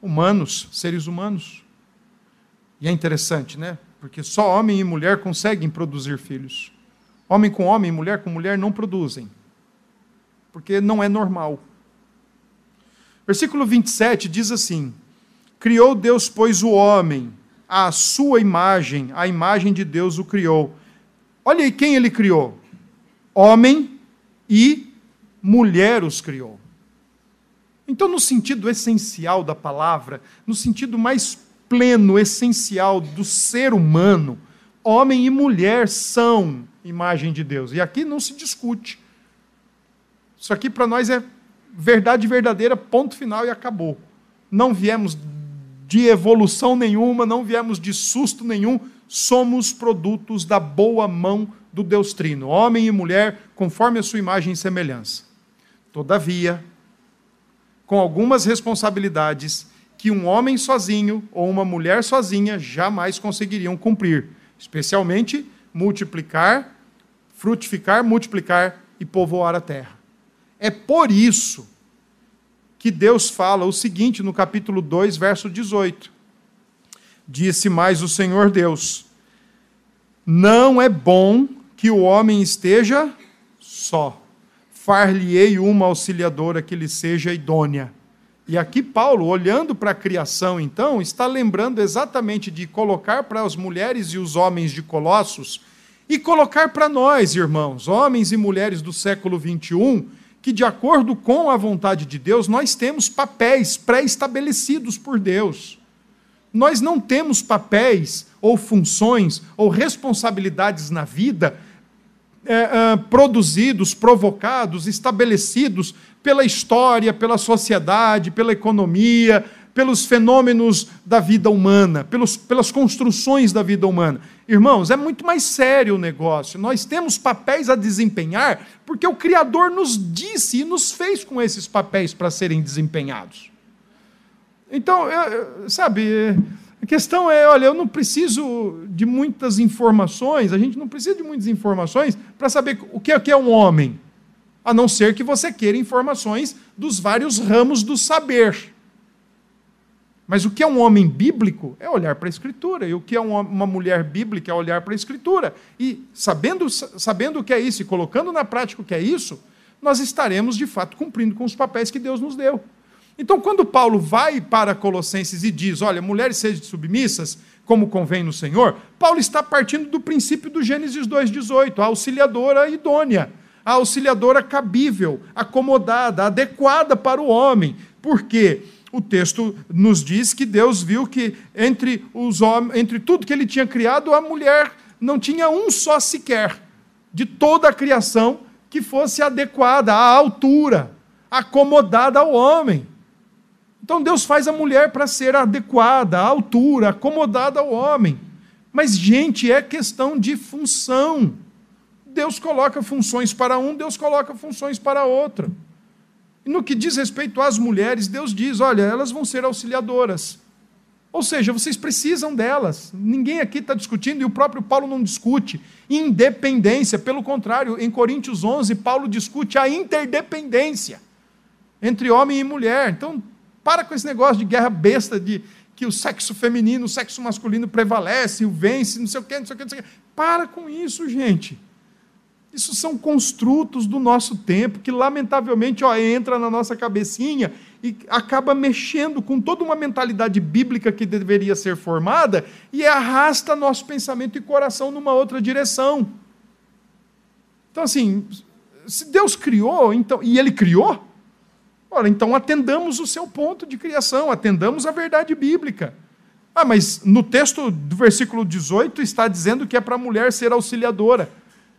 humanos, seres humanos. E é interessante, né? Porque só homem e mulher conseguem produzir filhos. Homem com homem, mulher com mulher não produzem. Porque não é normal. Versículo 27 diz assim: Criou Deus, pois, o homem, à sua imagem, a imagem de Deus o criou. Olha aí quem ele criou: homem e mulher os criou. Então, no sentido essencial da palavra, no sentido mais pleno, essencial do ser humano, homem e mulher são imagem de Deus. E aqui não se discute. Isso aqui para nós é verdade verdadeira, ponto final e acabou. Não viemos de evolução nenhuma, não viemos de susto nenhum, somos produtos da boa mão do Deus Trino, homem e mulher, conforme a sua imagem e semelhança. Todavia, com algumas responsabilidades que um homem sozinho ou uma mulher sozinha jamais conseguiriam cumprir, especialmente multiplicar, frutificar, multiplicar e povoar a terra. É por isso que Deus fala o seguinte no capítulo 2, verso 18: Disse mais o Senhor Deus: Não é bom que o homem esteja só far-lhe-ei uma auxiliadora que lhe seja idônea. E aqui Paulo, olhando para a criação, então, está lembrando exatamente de colocar para as mulheres e os homens de Colossos e colocar para nós, irmãos, homens e mulheres do século 21, que de acordo com a vontade de Deus, nós temos papéis pré-estabelecidos por Deus. Nós não temos papéis ou funções ou responsabilidades na vida é, é, produzidos, provocados, estabelecidos pela história, pela sociedade, pela economia, pelos fenômenos da vida humana, pelos, pelas construções da vida humana. Irmãos, é muito mais sério o negócio. Nós temos papéis a desempenhar porque o Criador nos disse e nos fez com esses papéis para serem desempenhados. Então, eu, sabe, a questão é, olha, eu não preciso de muitas informações, a gente não precisa de muitas informações para saber o que é um homem, a não ser que você queira informações dos vários ramos do saber. Mas o que é um homem bíblico é olhar para a Escritura, e o que é uma mulher bíblica é olhar para a Escritura. E sabendo, sabendo o que é isso e colocando na prática o que é isso, nós estaremos de fato cumprindo com os papéis que Deus nos deu. Então, quando Paulo vai para Colossenses e diz: Olha, mulheres sejam submissas, como convém no Senhor, Paulo está partindo do princípio do Gênesis 2,18, a auxiliadora idônea, a auxiliadora cabível, acomodada, adequada para o homem. Por quê? O texto nos diz que Deus viu que entre, os homens, entre tudo que ele tinha criado, a mulher não tinha um só sequer de toda a criação que fosse adequada à altura, acomodada ao homem. Então Deus faz a mulher para ser adequada, à altura, acomodada ao homem. Mas, gente, é questão de função. Deus coloca funções para um, Deus coloca funções para outro. E no que diz respeito às mulheres, Deus diz: olha, elas vão ser auxiliadoras. Ou seja, vocês precisam delas. Ninguém aqui está discutindo e o próprio Paulo não discute independência. Pelo contrário, em Coríntios 11, Paulo discute a interdependência entre homem e mulher. Então, para com esse negócio de guerra besta de que o sexo feminino, o sexo masculino prevalece, o vence, não sei o quê, não sei o quê, não sei o quê. Para com isso, gente. Isso são construtos do nosso tempo que, lamentavelmente, ó, entra na nossa cabecinha e acaba mexendo com toda uma mentalidade bíblica que deveria ser formada e arrasta nosso pensamento e coração numa outra direção. Então, assim, se Deus criou, então, e Ele criou, ora, então atendamos o seu ponto de criação, atendamos a verdade bíblica. Ah, mas no texto do versículo 18 está dizendo que é para a mulher ser auxiliadora.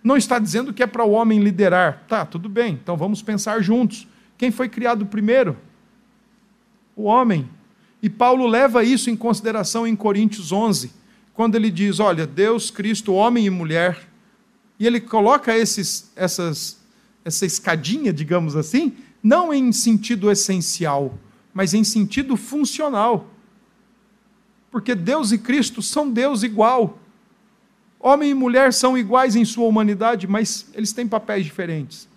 Não está dizendo que é para o homem liderar. Tá, tudo bem, então vamos pensar juntos. Quem foi criado primeiro? O homem. E Paulo leva isso em consideração em Coríntios 11, quando ele diz: Olha, Deus, Cristo, homem e mulher. E ele coloca esses, essas, essa escadinha, digamos assim, não em sentido essencial, mas em sentido funcional. Porque Deus e Cristo são Deus igual. Homem e mulher são iguais em sua humanidade, mas eles têm papéis diferentes.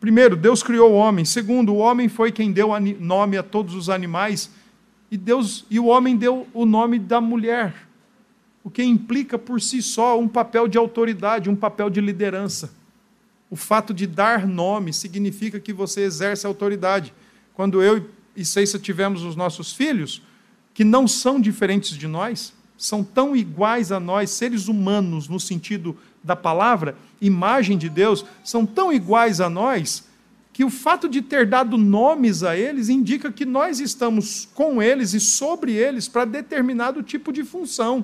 Primeiro, Deus criou o homem. Segundo, o homem foi quem deu nome a todos os animais. E Deus e o homem deu o nome da mulher, o que implica por si só um papel de autoridade, um papel de liderança. O fato de dar nome significa que você exerce autoridade. Quando eu e Ceissa tivemos os nossos filhos, que não são diferentes de nós, são tão iguais a nós, seres humanos no sentido da palavra, imagem de Deus, são tão iguais a nós, que o fato de ter dado nomes a eles indica que nós estamos com eles e sobre eles para determinado tipo de função.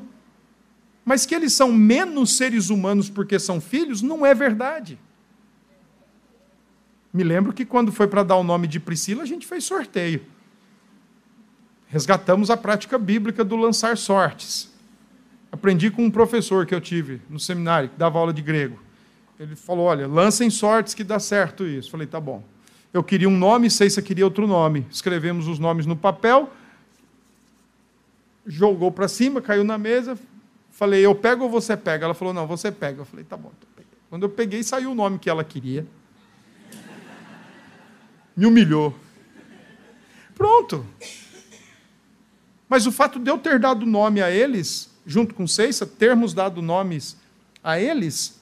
Mas que eles são menos seres humanos porque são filhos, não é verdade. Me lembro que quando foi para dar o nome de Priscila, a gente fez sorteio. Resgatamos a prática bíblica do lançar sortes. Aprendi com um professor que eu tive no seminário, que dava aula de grego. Ele falou: olha, lancem sortes que dá certo isso. Falei: tá bom. Eu queria um nome, sei se queria outro nome. Escrevemos os nomes no papel, jogou para cima, caiu na mesa. Falei: eu pego ou você pega? Ela falou: não, você pega. Eu falei: tá bom. Então Quando eu peguei, saiu o nome que ela queria. Me humilhou. Pronto. Mas o fato de eu ter dado nome a eles junto com Ceissa, termos dado nomes a eles,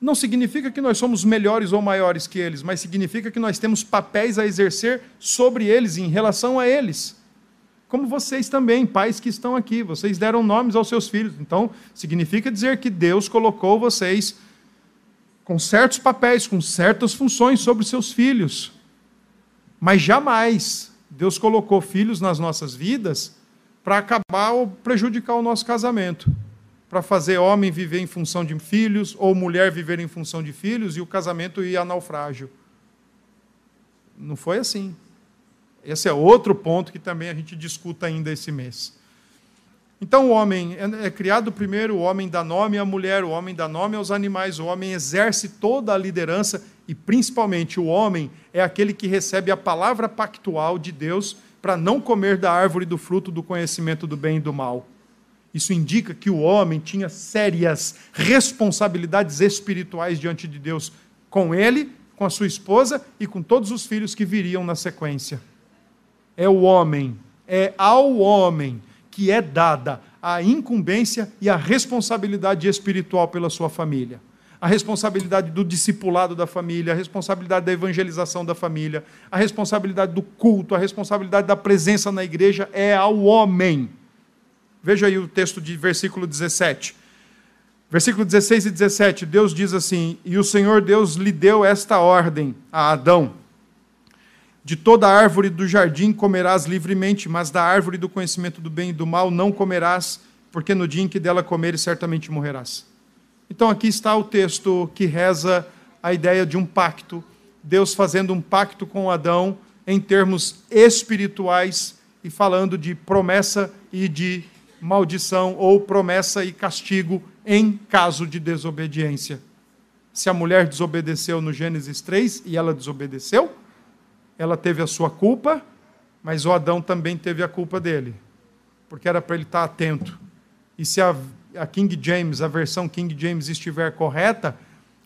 não significa que nós somos melhores ou maiores que eles, mas significa que nós temos papéis a exercer sobre eles, em relação a eles. Como vocês também, pais que estão aqui, vocês deram nomes aos seus filhos. Então, significa dizer que Deus colocou vocês com certos papéis, com certas funções sobre seus filhos. Mas jamais Deus colocou filhos nas nossas vidas para acabar ou prejudicar o nosso casamento. Para fazer homem viver em função de filhos, ou mulher viver em função de filhos, e o casamento ir a naufrágio. Não foi assim. Esse é outro ponto que também a gente discuta ainda esse mês. Então, o homem é, é criado primeiro, o homem dá nome à mulher, o homem dá nome aos animais, o homem exerce toda a liderança e, principalmente, o homem é aquele que recebe a palavra pactual de Deus para não comer da árvore do fruto do conhecimento do bem e do mal. Isso indica que o homem tinha sérias responsabilidades espirituais diante de Deus, com ele, com a sua esposa e com todos os filhos que viriam na sequência. É o homem, é ao homem que é dada a incumbência e a responsabilidade espiritual pela sua família a responsabilidade do discipulado da família, a responsabilidade da evangelização da família, a responsabilidade do culto, a responsabilidade da presença na igreja é ao homem. Veja aí o texto de versículo 17. Versículo 16 e 17, Deus diz assim: E o Senhor Deus lhe deu esta ordem a Adão: De toda árvore do jardim comerás livremente, mas da árvore do conhecimento do bem e do mal não comerás, porque no dia em que dela comeres certamente morrerás. Então aqui está o texto que reza a ideia de um pacto, Deus fazendo um pacto com Adão em termos espirituais e falando de promessa e de maldição, ou promessa e castigo em caso de desobediência. Se a mulher desobedeceu no Gênesis 3 e ela desobedeceu, ela teve a sua culpa, mas o Adão também teve a culpa dele, porque era para ele estar atento. E se a a King James, a versão King James estiver correta,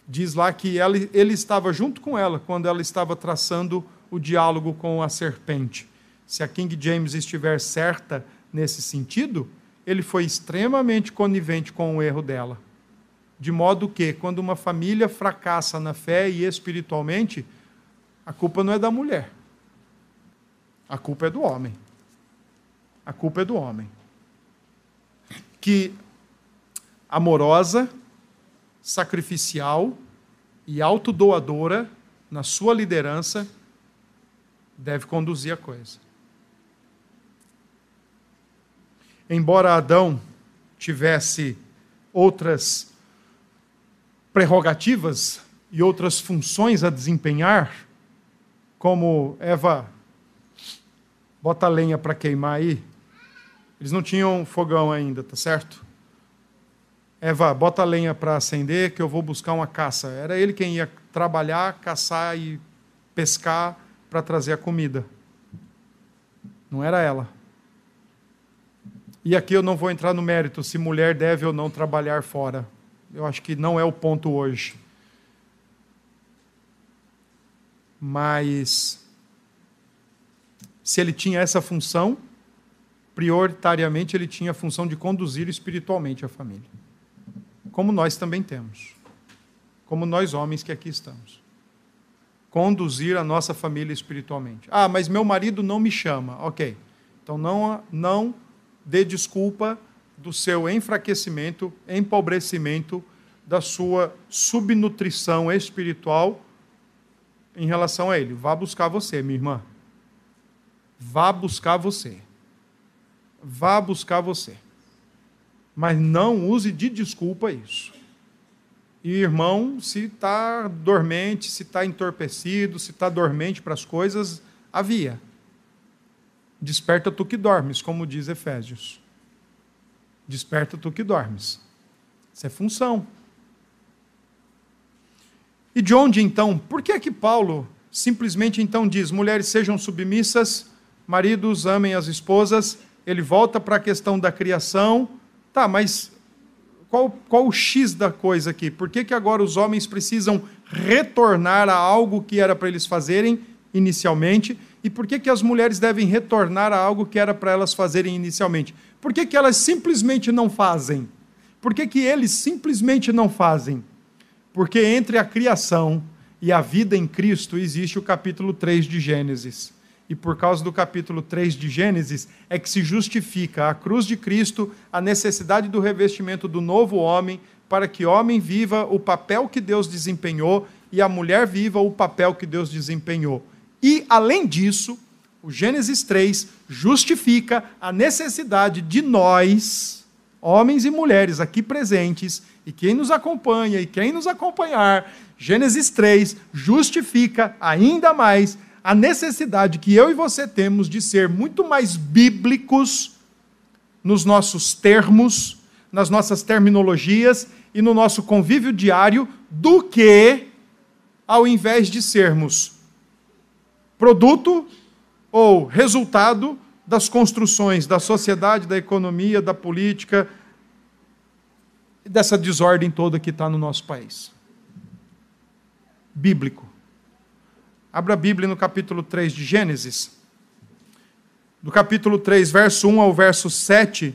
diz lá que ela, ele estava junto com ela quando ela estava traçando o diálogo com a serpente. Se a King James estiver certa nesse sentido, ele foi extremamente conivente com o erro dela. De modo que, quando uma família fracassa na fé e espiritualmente, a culpa não é da mulher, A culpa é do homem. A culpa é do homem. Que amorosa, sacrificial e autodoadora na sua liderança deve conduzir a coisa. Embora Adão tivesse outras prerrogativas e outras funções a desempenhar, como Eva, bota lenha para queimar aí. Eles não tinham fogão ainda, tá certo? Eva, bota lenha para acender que eu vou buscar uma caça. Era ele quem ia trabalhar, caçar e pescar para trazer a comida. Não era ela. E aqui eu não vou entrar no mérito se mulher deve ou não trabalhar fora. Eu acho que não é o ponto hoje. Mas se ele tinha essa função, prioritariamente ele tinha a função de conduzir espiritualmente a família. Como nós também temos. Como nós homens que aqui estamos. Conduzir a nossa família espiritualmente. Ah, mas meu marido não me chama. OK. Então não não dê desculpa do seu enfraquecimento, empobrecimento, da sua subnutrição espiritual em relação a ele. Vá buscar você, minha irmã. Vá buscar você. Vá buscar você. Mas não use de desculpa isso. E irmão, se está dormente, se está entorpecido, se está dormente para as coisas, havia. Desperta tu que dormes, como diz Efésios. Desperta tu que dormes. Isso é função. E de onde então? Por que é que Paulo simplesmente então diz: mulheres sejam submissas, maridos amem as esposas? Ele volta para a questão da criação. Tá, mas qual, qual o X da coisa aqui? Por que, que agora os homens precisam retornar a algo que era para eles fazerem inicialmente? E por que, que as mulheres devem retornar a algo que era para elas fazerem inicialmente? Por que, que elas simplesmente não fazem? Por que, que eles simplesmente não fazem? Porque entre a criação e a vida em Cristo existe o capítulo 3 de Gênesis. E por causa do capítulo 3 de Gênesis é que se justifica a cruz de Cristo, a necessidade do revestimento do novo homem, para que o homem viva o papel que Deus desempenhou e a mulher viva o papel que Deus desempenhou. E, além disso, o Gênesis 3 justifica a necessidade de nós, homens e mulheres aqui presentes, e quem nos acompanha e quem nos acompanhar, Gênesis 3 justifica ainda mais a necessidade que eu e você temos de ser muito mais bíblicos nos nossos termos, nas nossas terminologias e no nosso convívio diário do que ao invés de sermos produto ou resultado das construções da sociedade, da economia, da política, e dessa desordem toda que está no nosso país. Bíblico. Abra a Bíblia no capítulo 3 de Gênesis. Do capítulo 3, verso 1 ao verso 7,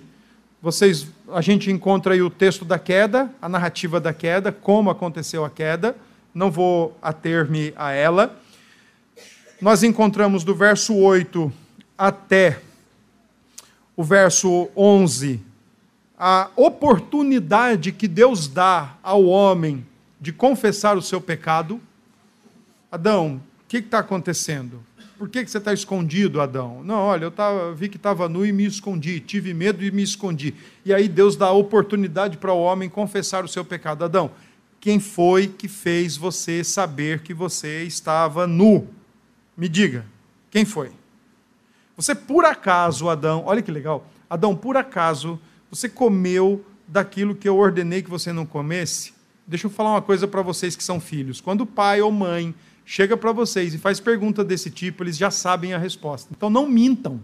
vocês, a gente encontra aí o texto da queda, a narrativa da queda, como aconteceu a queda. Não vou ater-me a ela nós encontramos do verso 8 até o verso 11 a oportunidade que Deus dá ao homem de confessar o seu pecado. Adão, que está acontecendo? Por que, que você está escondido, Adão? Não, olha, eu tava, vi que estava nu e me escondi, tive medo e me escondi. E aí Deus dá a oportunidade para o homem confessar o seu pecado. Adão, quem foi que fez você saber que você estava nu? Me diga, quem foi? Você por acaso, Adão, olha que legal, Adão, por acaso, você comeu daquilo que eu ordenei que você não comesse? Deixa eu falar uma coisa para vocês que são filhos. Quando o pai ou mãe chega para vocês e faz pergunta desse tipo, eles já sabem a resposta. Então não mintam.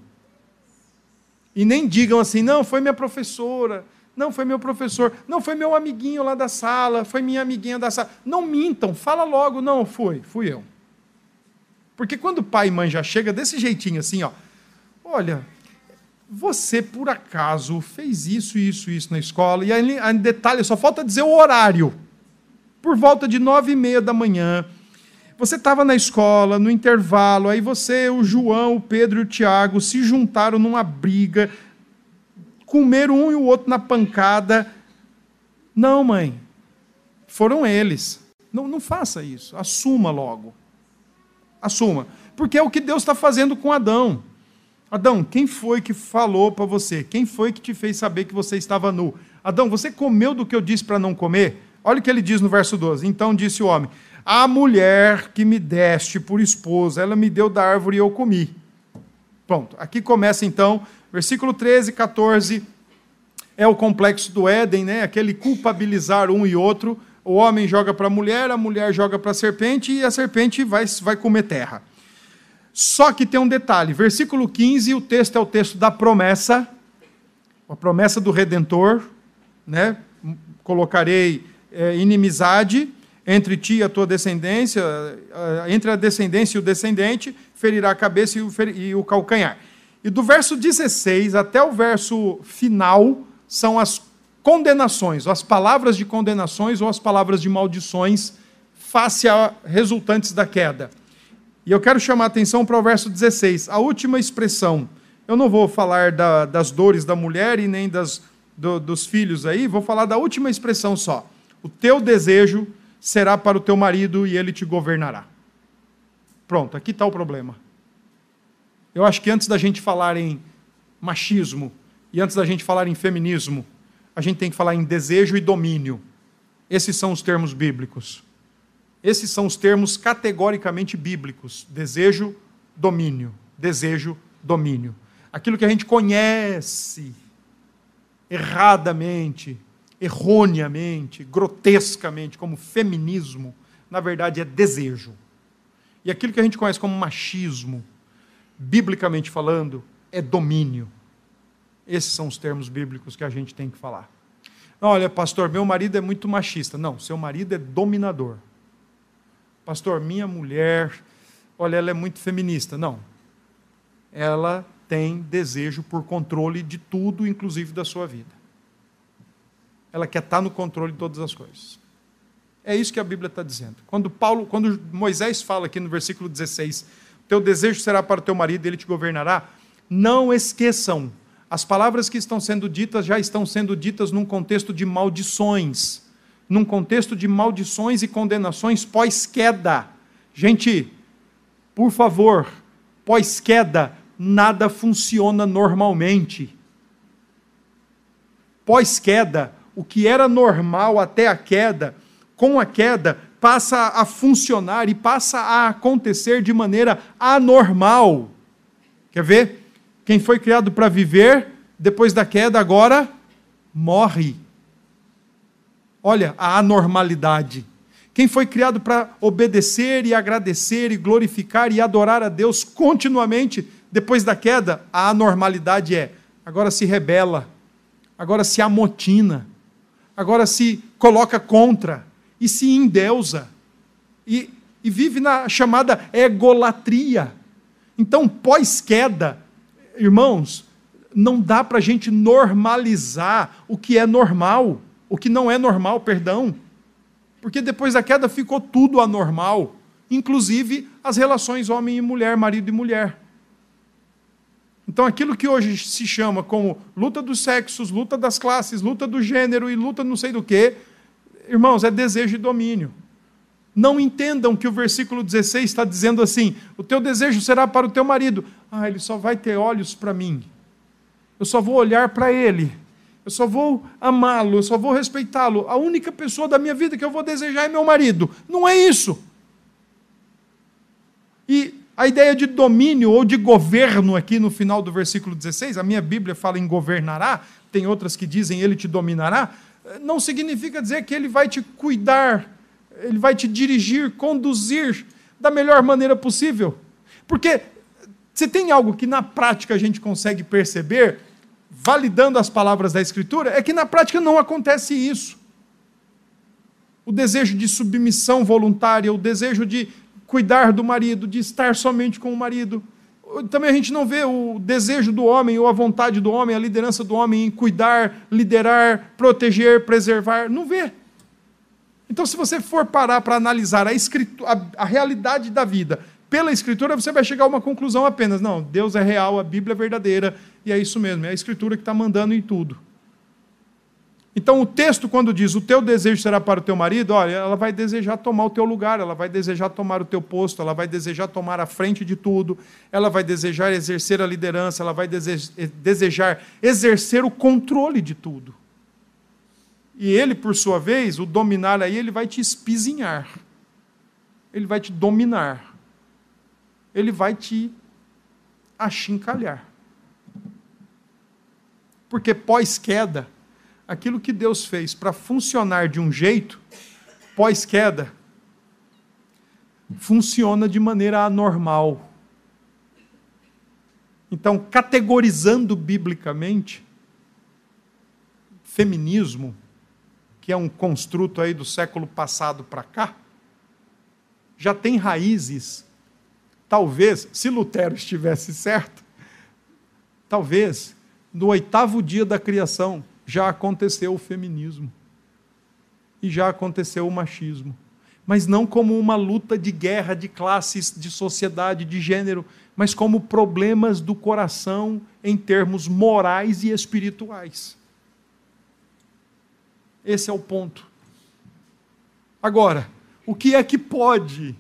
E nem digam assim, não, foi minha professora, não, foi meu professor, não, foi meu amiguinho lá da sala, foi minha amiguinha da sala. Não mintam, fala logo, não, foi, fui eu. Porque quando pai e mãe já chega desse jeitinho assim, ó, olha, você por acaso fez isso, isso, isso na escola, e aí, em detalhe, só falta dizer o horário. Por volta de nove e meia da manhã, Você estava na escola, no intervalo, aí você, o João, o Pedro e o Tiago se juntaram numa briga, comeram um e o outro na pancada. Não, mãe, foram eles. Não, não faça isso. Assuma logo. Assuma. Porque é o que Deus está fazendo com Adão. Adão, quem foi que falou para você? Quem foi que te fez saber que você estava nu? Adão, você comeu do que eu disse para não comer? Olha o que ele diz no verso 12. Então disse o homem: A mulher que me deste por esposa, ela me deu da árvore e eu comi. Pronto. Aqui começa então, versículo 13, 14. É o complexo do Éden, né? Aquele culpabilizar um e outro. O homem joga para a mulher, a mulher joga para a serpente e a serpente vai, vai comer terra. Só que tem um detalhe, versículo 15, o texto é o texto da promessa, a promessa do Redentor, né? Colocarei é, inimizade entre ti e a tua descendência, entre a descendência e o descendente, ferirá a cabeça e o, e o calcanhar. E do verso 16 até o verso final são as condenações, as palavras de condenações ou as palavras de maldições face a resultantes da queda. E eu quero chamar a atenção para o verso 16, a última expressão. Eu não vou falar da, das dores da mulher e nem das, do, dos filhos aí, vou falar da última expressão só. O teu desejo será para o teu marido e ele te governará. Pronto, aqui está o problema. Eu acho que antes da gente falar em machismo e antes da gente falar em feminismo, a gente tem que falar em desejo e domínio. Esses são os termos bíblicos. Esses são os termos categoricamente bíblicos: desejo, domínio. Desejo, domínio. Aquilo que a gente conhece erradamente, erroneamente, grotescamente, como feminismo, na verdade é desejo. E aquilo que a gente conhece como machismo, biblicamente falando, é domínio. Esses são os termos bíblicos que a gente tem que falar. Olha, pastor, meu marido é muito machista. Não, seu marido é dominador. Pastor, minha mulher, olha, ela é muito feminista. Não. Ela tem desejo por controle de tudo, inclusive da sua vida. Ela quer estar no controle de todas as coisas. É isso que a Bíblia está dizendo. Quando Paulo, quando Moisés fala aqui no versículo 16, teu desejo será para o teu marido, ele te governará. Não esqueçam, as palavras que estão sendo ditas já estão sendo ditas num contexto de maldições num contexto de maldições e condenações pós-queda. Gente, por favor, pós-queda, nada funciona normalmente. Pós-queda, o que era normal até a queda, com a queda, passa a funcionar e passa a acontecer de maneira anormal. Quer ver? Quem foi criado para viver, depois da queda, agora morre. Olha a anormalidade. Quem foi criado para obedecer e agradecer e glorificar e adorar a Deus continuamente depois da queda, a anormalidade é agora se rebela, agora se amotina, agora se coloca contra e se endeusa e, e vive na chamada egolatria. Então, pós-queda, irmãos, não dá para a gente normalizar o que é normal o que não é normal, perdão. Porque depois da queda ficou tudo anormal, inclusive as relações homem e mulher, marido e mulher. Então, aquilo que hoje se chama como luta dos sexos, luta das classes, luta do gênero e luta não sei do que, irmãos, é desejo e domínio. Não entendam que o versículo 16 está dizendo assim: o teu desejo será para o teu marido. Ah, ele só vai ter olhos para mim. Eu só vou olhar para ele eu só vou amá-lo, eu só vou respeitá-lo. A única pessoa da minha vida que eu vou desejar é meu marido. Não é isso. E a ideia de domínio ou de governo aqui no final do versículo 16, a minha Bíblia fala em governará, tem outras que dizem ele te dominará, não significa dizer que ele vai te cuidar, ele vai te dirigir, conduzir da melhor maneira possível. Porque se tem algo que na prática a gente consegue perceber, validando as palavras da Escritura, é que na prática não acontece isso. O desejo de submissão voluntária, o desejo de cuidar do marido, de estar somente com o marido. Também a gente não vê o desejo do homem ou a vontade do homem, a liderança do homem em cuidar, liderar, proteger, preservar. Não vê. Então, se você for parar para analisar a, a, a realidade da vida pela Escritura, você vai chegar a uma conclusão apenas: não, Deus é real, a Bíblia é verdadeira, e é isso mesmo, é a Escritura que está mandando em tudo. Então, o texto, quando diz o teu desejo será para o teu marido, olha, ela vai desejar tomar o teu lugar, ela vai desejar tomar o teu posto, ela vai desejar tomar a frente de tudo, ela vai desejar exercer a liderança, ela vai desejar exercer o controle de tudo. E ele, por sua vez, o dominar aí, ele vai te espizinhar, ele vai te dominar, ele vai te achincalhar. Porque pós-queda, aquilo que Deus fez para funcionar de um jeito, pós-queda, funciona de maneira anormal. Então, categorizando biblicamente, feminismo, que é um construto aí do século passado para cá, já tem raízes. Talvez, se Lutero estivesse certo, talvez no oitavo dia da criação, já aconteceu o feminismo e já aconteceu o machismo. Mas não como uma luta de guerra de classes, de sociedade, de gênero, mas como problemas do coração em termos morais e espirituais. Esse é o ponto. Agora, o que é que pode,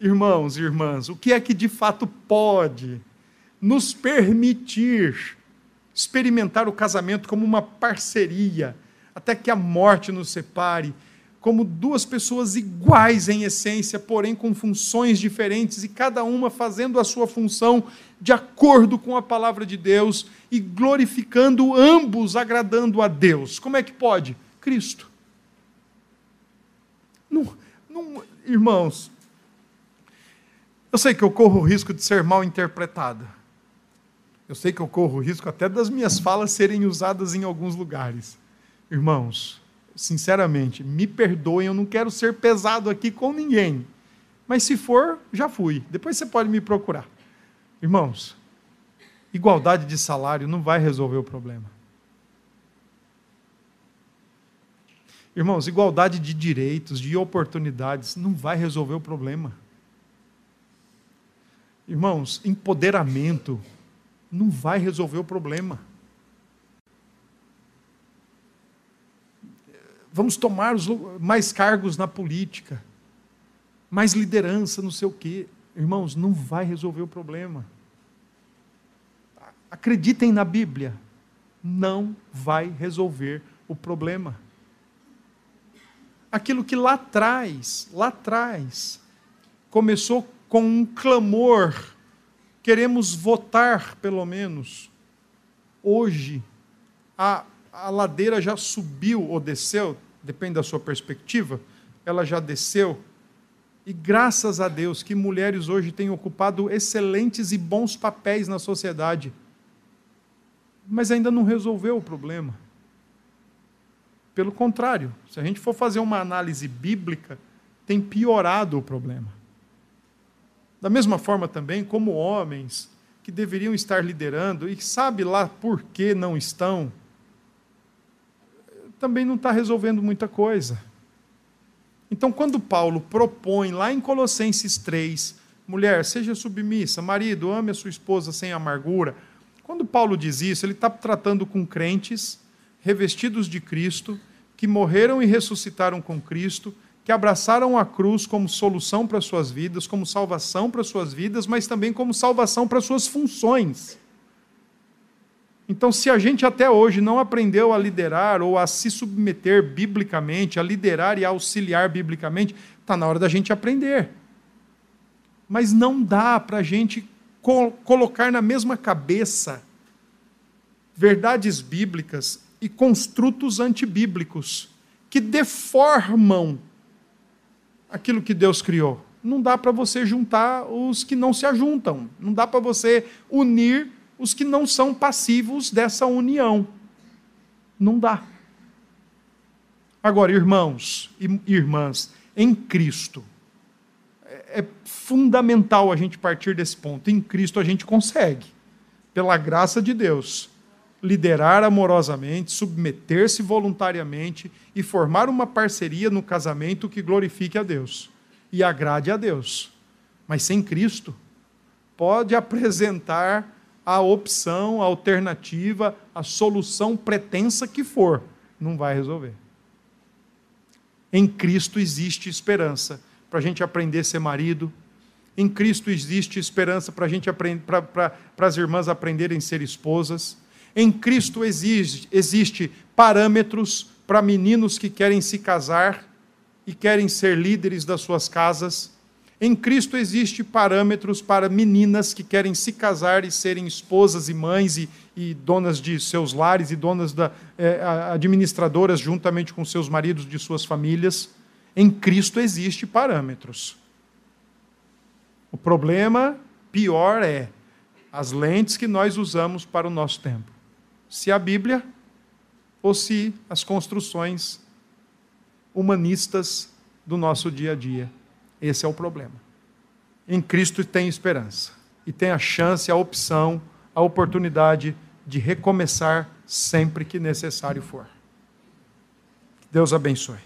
irmãos e irmãs, o que é que de fato pode nos permitir experimentar o casamento como uma parceria, até que a morte nos separe, como duas pessoas iguais em essência, porém com funções diferentes e cada uma fazendo a sua função de acordo com a palavra de Deus e glorificando ambos, agradando a Deus. Como é que pode? Cristo. Não, não, irmãos, eu sei que eu corro o risco de ser mal interpretado. Eu sei que eu corro o risco até das minhas falas serem usadas em alguns lugares. Irmãos, sinceramente, me perdoem, eu não quero ser pesado aqui com ninguém. Mas se for, já fui. Depois você pode me procurar. Irmãos, igualdade de salário não vai resolver o problema. Irmãos, igualdade de direitos, de oportunidades, não vai resolver o problema. Irmãos, empoderamento, não vai resolver o problema. Vamos tomar mais cargos na política, mais liderança, não sei o quê. Irmãos, não vai resolver o problema. Acreditem na Bíblia, não vai resolver o problema. Aquilo que lá atrás, lá atrás, começou com um clamor queremos votar, pelo menos. Hoje, a, a ladeira já subiu ou desceu, depende da sua perspectiva, ela já desceu. E graças a Deus que mulheres hoje têm ocupado excelentes e bons papéis na sociedade. Mas ainda não resolveu o problema. Pelo contrário, se a gente for fazer uma análise bíblica, tem piorado o problema. Da mesma forma também, como homens que deveriam estar liderando e sabe lá por que não estão, também não está resolvendo muita coisa. Então, quando Paulo propõe lá em Colossenses 3, mulher, seja submissa, marido, ame a sua esposa sem amargura. Quando Paulo diz isso, ele está tratando com crentes revestidos de Cristo, que morreram e ressuscitaram com Cristo, que abraçaram a cruz como solução para suas vidas, como salvação para suas vidas, mas também como salvação para suas funções. Então, se a gente até hoje não aprendeu a liderar ou a se submeter biblicamente, a liderar e a auxiliar biblicamente, está na hora da gente aprender. Mas não dá para a gente colocar na mesma cabeça verdades bíblicas e construtos antibíblicos que deformam aquilo que Deus criou. Não dá para você juntar os que não se ajuntam. Não dá para você unir os que não são passivos dessa união. Não dá. Agora, irmãos e irmãs, em Cristo, é, é fundamental a gente partir desse ponto. Em Cristo a gente consegue, pela graça de Deus, liderar amorosamente, submeter-se voluntariamente e formar uma parceria no casamento que glorifique a Deus e agrade a Deus. Mas sem Cristo, pode apresentar a opção, a alternativa, a solução pretensa que for, não vai resolver. Em Cristo existe esperança para a gente aprender a ser marido. Em Cristo existe esperança para a gente para as irmãs aprenderem a ser esposas. Em Cristo existe, existe parâmetros para meninos que querem se casar e querem ser líderes das suas casas. Em Cristo existe parâmetros para meninas que querem se casar e serem esposas e mães e, e donas de seus lares e donas da, eh, administradoras juntamente com seus maridos de suas famílias. Em Cristo existe parâmetros. O problema pior é as lentes que nós usamos para o nosso tempo se a Bíblia ou se as construções humanistas do nosso dia a dia. Esse é o problema. Em Cristo tem esperança e tem a chance, a opção, a oportunidade de recomeçar sempre que necessário for. Deus abençoe.